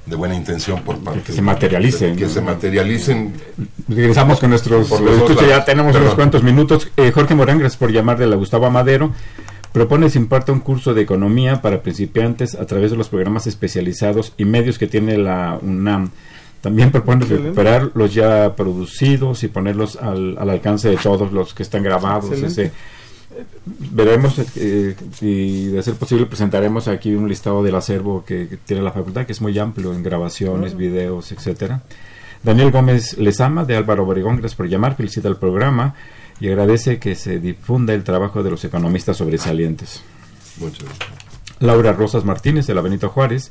de buena intención por parte que se materialicen. que se materialicen Regresamos con nuestros Por los dos escucha, ya tenemos Perdón. unos cuantos minutos. Eh, Jorge Morán, gracias por llamar de la Gustavo Amadero. Propone se imparta un curso de economía para principiantes a través de los programas especializados y medios que tiene la UNAM. También propone Excelente. recuperar los ya producidos y ponerlos al, al alcance de todos los que están grabados. Excelente. Ese, veremos eh, y de ser posible presentaremos aquí un listado del acervo que, que tiene la facultad que es muy amplio en grabaciones, videos, etcétera. Daniel Gómez Lezama de Álvaro Obregón, gracias por llamar, felicita el programa y agradece que se difunda el trabajo de los economistas sobresalientes. muchas gracias. Laura Rosas Martínez de la Benito Juárez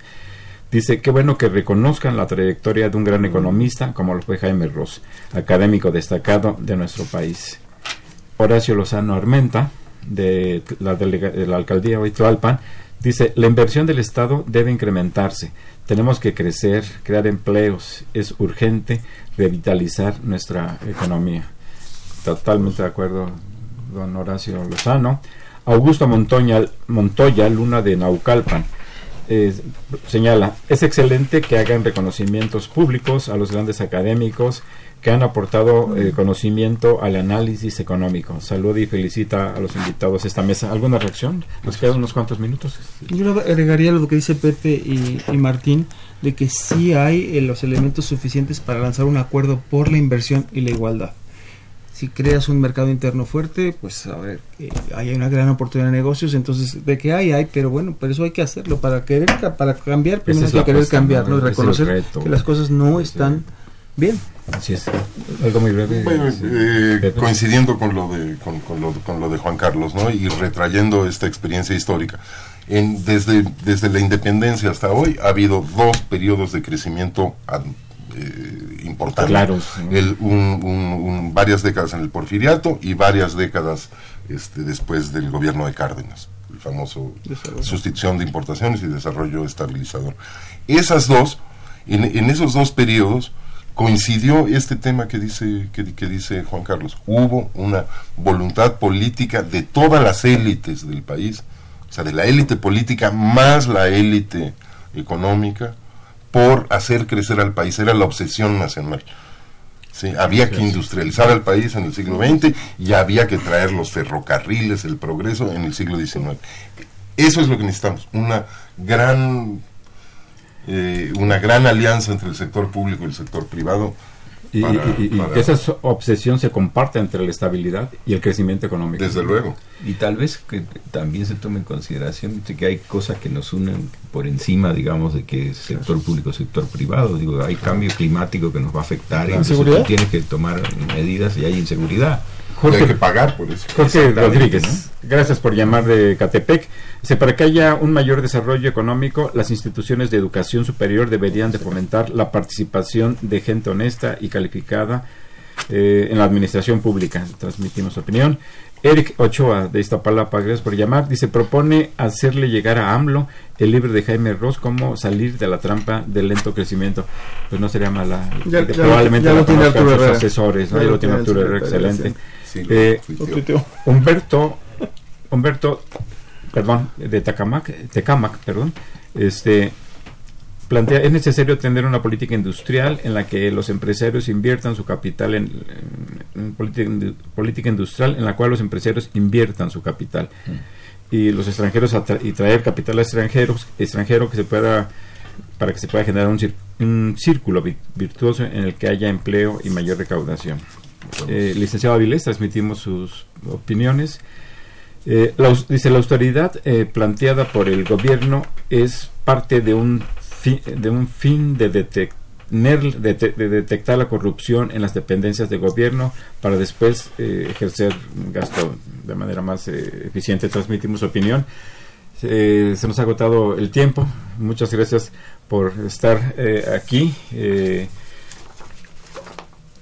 dice qué bueno que reconozcan la trayectoria de un gran economista como lo fue Jaime Ross, académico destacado de nuestro país. Horacio Lozano Armenta de la, delega- de la alcaldía dice la inversión del Estado debe incrementarse. Tenemos que crecer, crear empleos. Es urgente revitalizar nuestra economía. Totalmente de acuerdo, don Horacio Lozano. Augusto Montoya, Montoya Luna de Naucalpan, eh, señala, es excelente que hagan reconocimientos públicos a los grandes académicos que han aportado eh, conocimiento al análisis económico. Saluda y felicita a los invitados a esta mesa. ¿Alguna reacción? Nos quedan unos cuantos minutos. Yo agregaría lo que dice Pepe y, y Martín, de que sí hay eh, los elementos suficientes para lanzar un acuerdo por la inversión y la igualdad. Si creas un mercado interno fuerte, pues a ver, eh, hay una gran oportunidad de negocios, entonces de que hay, hay, pero bueno, pero eso hay que hacerlo para querer, para cambiar, primero hay que querer cambiar, ¿no? reconocer que las cosas no Sí. Bien. Así es. Algo muy breve. Bueno, sí. eh, coincidiendo con lo de con, con lo, con lo de Juan Carlos, ¿no? Y retrayendo esta experiencia histórica. En, desde, desde la independencia hasta hoy ha habido dos periodos de crecimiento ad- eh, ¿no? El- un- un- un- varias décadas en el porfiriato y varias décadas este, después del gobierno de Cárdenas, el famoso Desarrollo. sustitución de importaciones y desarrollo estabilizador. Esas dos, en, en esos dos periodos, coincidió este tema que dice, que, que dice Juan Carlos. Hubo una voluntad política de todas las élites del país, o sea, de la élite política más la élite económica, por hacer crecer al país. Era la obsesión nacional. Sí, había que industrializar al país en el siglo XX y había que traer los ferrocarriles, el progreso en el siglo XIX. Eso es lo que necesitamos, una gran, eh, una gran alianza entre el sector público y el sector privado. Y, para- y- y- y para- que esa obsesión se comparte entre la estabilidad y el crecimiento económico. Desde luego. Y tal vez que también se tome en consideración de que hay cosas que nos unen por encima, digamos, de que sector público, sector privado. Digo, hay cambio climático que nos va a afectar y entonces tienes que tomar medidas y hay inseguridad. Y hay que Jorge, pagar por eso. Jorge Rodríguez, gracias por llamar de Catepec. Dice, para que haya un mayor desarrollo económico, las instituciones de educación superior deberían de fomentar la participación de gente honesta y calificada eh, en la administración pública. Transmitimos su opinión. Eric Ochoa de Iztapalapa, gracias por llamar. Dice, propone hacerle llegar a AMLO el libro de Jaime Ross, cómo salir de la trampa del lento crecimiento. Pues no sería mala. Ya- ya probablemente ya lo tiene Arturo sus asesores. ¿no? Ya Ya lo tiene Arturo Herrera, excelente. Sí, lo Eh, tuiteó. Lo tuiteó. Humberto, Humberto, perdón, de Tacamac, Tecamac, perdón, este plantea es necesario tener una política industrial en la que los empresarios inviertan su capital en, en- en política, política industrial en la cual los empresarios inviertan su capital y los extranjeros atra- y traer capital extranjeros extranjero que se pueda para que se pueda generar un, cir- un círculo vi- virtuoso en el que haya empleo y mayor recaudación. Eh, licenciado Avilés, transmitimos sus opiniones. Eh, dice, la austeridad eh, planteada por el gobierno es parte de un, fi- de un fin de, de, te- de detectar la corrupción en las dependencias de gobierno para después eh, ejercer gasto de manera más eh, eficiente. Transmitimos su opinión. Eh, se nos ha agotado el tiempo. Muchas gracias por estar eh, aquí. Eh,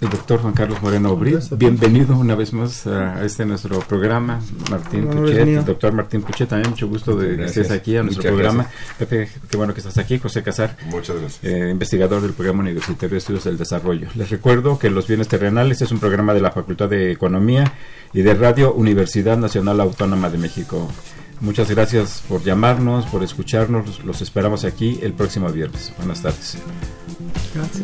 el doctor Juan Carlos Moreno ti. bienvenido una vez más a este nuestro programa. Martín Puchet, el doctor Martín Puchet, también mucho gusto de que estés aquí a nuestro Muchas programa. Pepe, qué bueno que estás aquí. José Casar, Muchas gracias. eh, investigador del Programa Universitario de Estudios del Desarrollo. Les recuerdo que Los Bienes Terrenales es un programa de la Facultad de Economía y de Radio Universidad Nacional Autónoma de México. Muchas gracias por llamarnos, por escucharnos. Los esperamos aquí el próximo viernes. Buenas tardes. Gracias.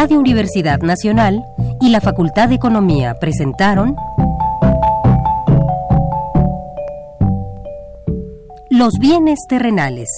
Radio Universidad Nacional y la Facultad de Economía presentaron Los bienes terrenales.